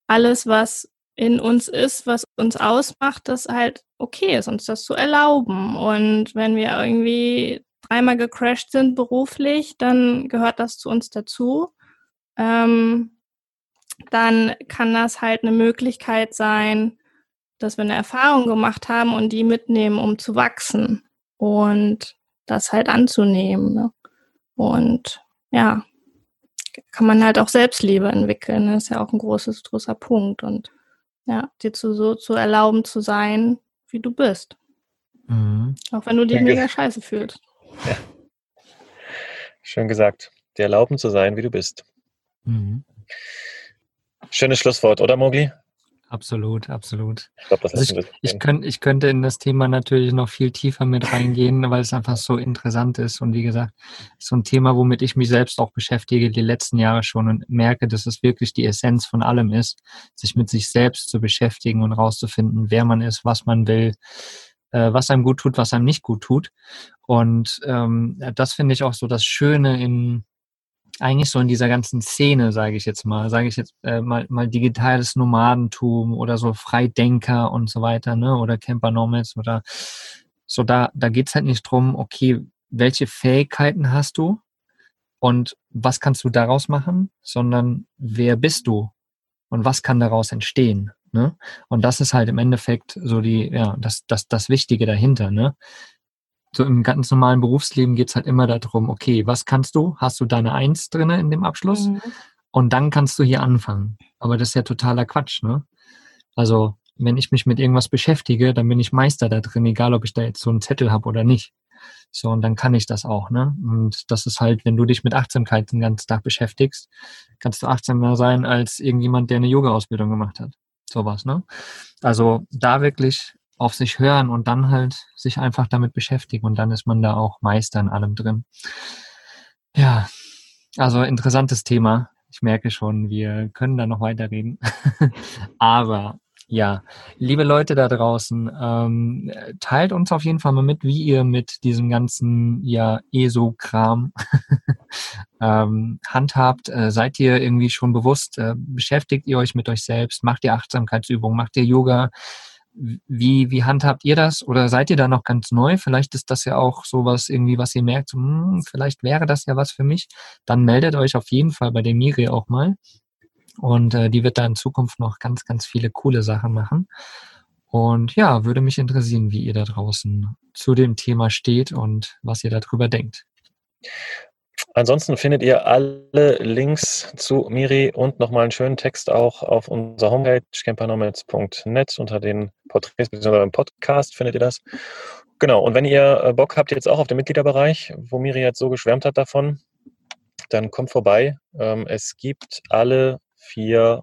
alles, was in uns ist, was uns ausmacht, das halt okay ist, uns das zu erlauben. Und wenn wir irgendwie dreimal gecrashed sind beruflich, dann gehört das zu uns dazu. Ähm, dann kann das halt eine Möglichkeit sein, dass wir eine Erfahrung gemacht haben und die mitnehmen, um zu wachsen und das halt anzunehmen. Ne? Und ja, kann man halt auch Selbstliebe entwickeln. Das ist ja auch ein großes, großer Punkt. Und ja, dir zu, so zu erlauben zu sein, wie du bist. Mhm. Auch wenn du dich mega scheiße fühlst. Ja. Schön gesagt. Dir erlauben zu sein, wie du bist. Mhm. Schönes Schlusswort, oder Mogli? Absolut, absolut. Ich, glaub, also ich, ich, könnt, ich könnte in das Thema natürlich noch viel tiefer mit reingehen, weil es einfach so interessant ist. Und wie gesagt, so ein Thema, womit ich mich selbst auch beschäftige, die letzten Jahre schon und merke, dass es wirklich die Essenz von allem ist, sich mit sich selbst zu beschäftigen und rauszufinden, wer man ist, was man will, äh, was einem gut tut, was einem nicht gut tut. Und ähm, das finde ich auch so das Schöne in eigentlich so in dieser ganzen Szene, sage ich jetzt mal, sage ich jetzt äh, mal, mal digitales Nomadentum oder so Freidenker und so weiter, ne? Oder Camper Nomads oder so, da, da geht's halt nicht drum, okay, welche Fähigkeiten hast du und was kannst du daraus machen, sondern wer bist du und was kann daraus entstehen. Ne? Und das ist halt im Endeffekt so die, ja, das, das, das Wichtige dahinter, ne? So im ganz normalen Berufsleben geht es halt immer darum, okay, was kannst du? Hast du deine Eins drin in dem Abschluss? Mhm. Und dann kannst du hier anfangen. Aber das ist ja totaler Quatsch, ne? Also wenn ich mich mit irgendwas beschäftige, dann bin ich Meister da drin, egal ob ich da jetzt so einen Zettel habe oder nicht. So, und dann kann ich das auch, ne? Und das ist halt, wenn du dich mit Achtsamkeit den ganzen Tag beschäftigst, kannst du achtsamer sein als irgendjemand, der eine Yoga-Ausbildung gemacht hat. Sowas, ne? Also da wirklich auf sich hören und dann halt sich einfach damit beschäftigen und dann ist man da auch Meister in allem drin. Ja, also interessantes Thema. Ich merke schon, wir können da noch weiterreden. Aber ja, liebe Leute da draußen, ähm, teilt uns auf jeden Fall mal mit, wie ihr mit diesem ganzen ja ESO-Kram ähm, handhabt. Äh, seid ihr irgendwie schon bewusst? Äh, beschäftigt ihr euch mit euch selbst? Macht ihr Achtsamkeitsübungen? Macht ihr Yoga? Wie, wie handhabt ihr das? Oder seid ihr da noch ganz neu? Vielleicht ist das ja auch sowas irgendwie, was ihr merkt, hm, vielleicht wäre das ja was für mich. Dann meldet euch auf jeden Fall bei der Miri auch mal. Und äh, die wird da in Zukunft noch ganz, ganz viele coole Sachen machen. Und ja, würde mich interessieren, wie ihr da draußen zu dem Thema steht und was ihr darüber denkt. Ansonsten findet ihr alle Links zu Miri und nochmal einen schönen Text auch auf unserer Homepage campernomads.net unter den Porträts bzw. im Podcast findet ihr das. Genau, und wenn ihr äh, Bock habt jetzt auch auf den Mitgliederbereich, wo Miri jetzt so geschwärmt hat davon, dann kommt vorbei. Ähm, es gibt alle vier,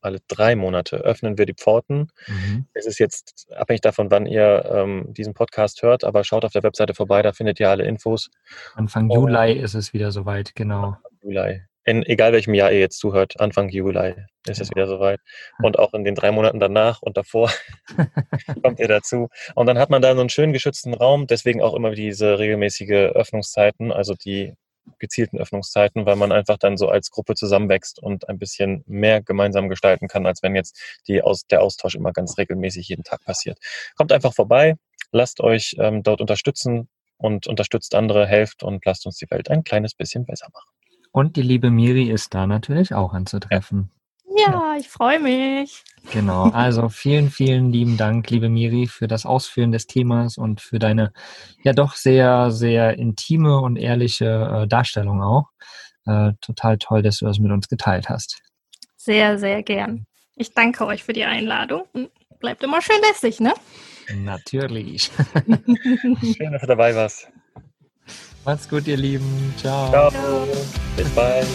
alle drei Monate öffnen wir die Pforten. Mhm. Es ist jetzt abhängig davon, wann ihr ähm, diesen Podcast hört, aber schaut auf der Webseite vorbei, da findet ihr alle Infos. Anfang Und Juli ist es wieder soweit, genau. Anfang Juli. In egal welchem Jahr ihr jetzt zuhört, Anfang Juli ist genau. es wieder soweit. Und auch in den drei Monaten danach und davor kommt ihr dazu. Und dann hat man da so einen schön geschützten Raum, deswegen auch immer diese regelmäßige Öffnungszeiten, also die gezielten Öffnungszeiten, weil man einfach dann so als Gruppe zusammenwächst und ein bisschen mehr gemeinsam gestalten kann, als wenn jetzt die Aus der Austausch immer ganz regelmäßig jeden Tag passiert. Kommt einfach vorbei, lasst euch ähm, dort unterstützen und unterstützt andere, helft und lasst uns die Welt ein kleines bisschen besser machen. Und die liebe Miri ist da natürlich auch anzutreffen. Ja, ich freue mich. Genau, also vielen, vielen lieben Dank, liebe Miri, für das Ausführen des Themas und für deine ja doch sehr, sehr intime und ehrliche äh, Darstellung auch. Äh, total toll, dass du das mit uns geteilt hast. Sehr, sehr gern. Ich danke euch für die Einladung und bleibt immer schön lässig, ne? Natürlich. schön, dass du dabei warst. Macht's gut, ihr Lieben. Ciao. Ciao. Bis bald.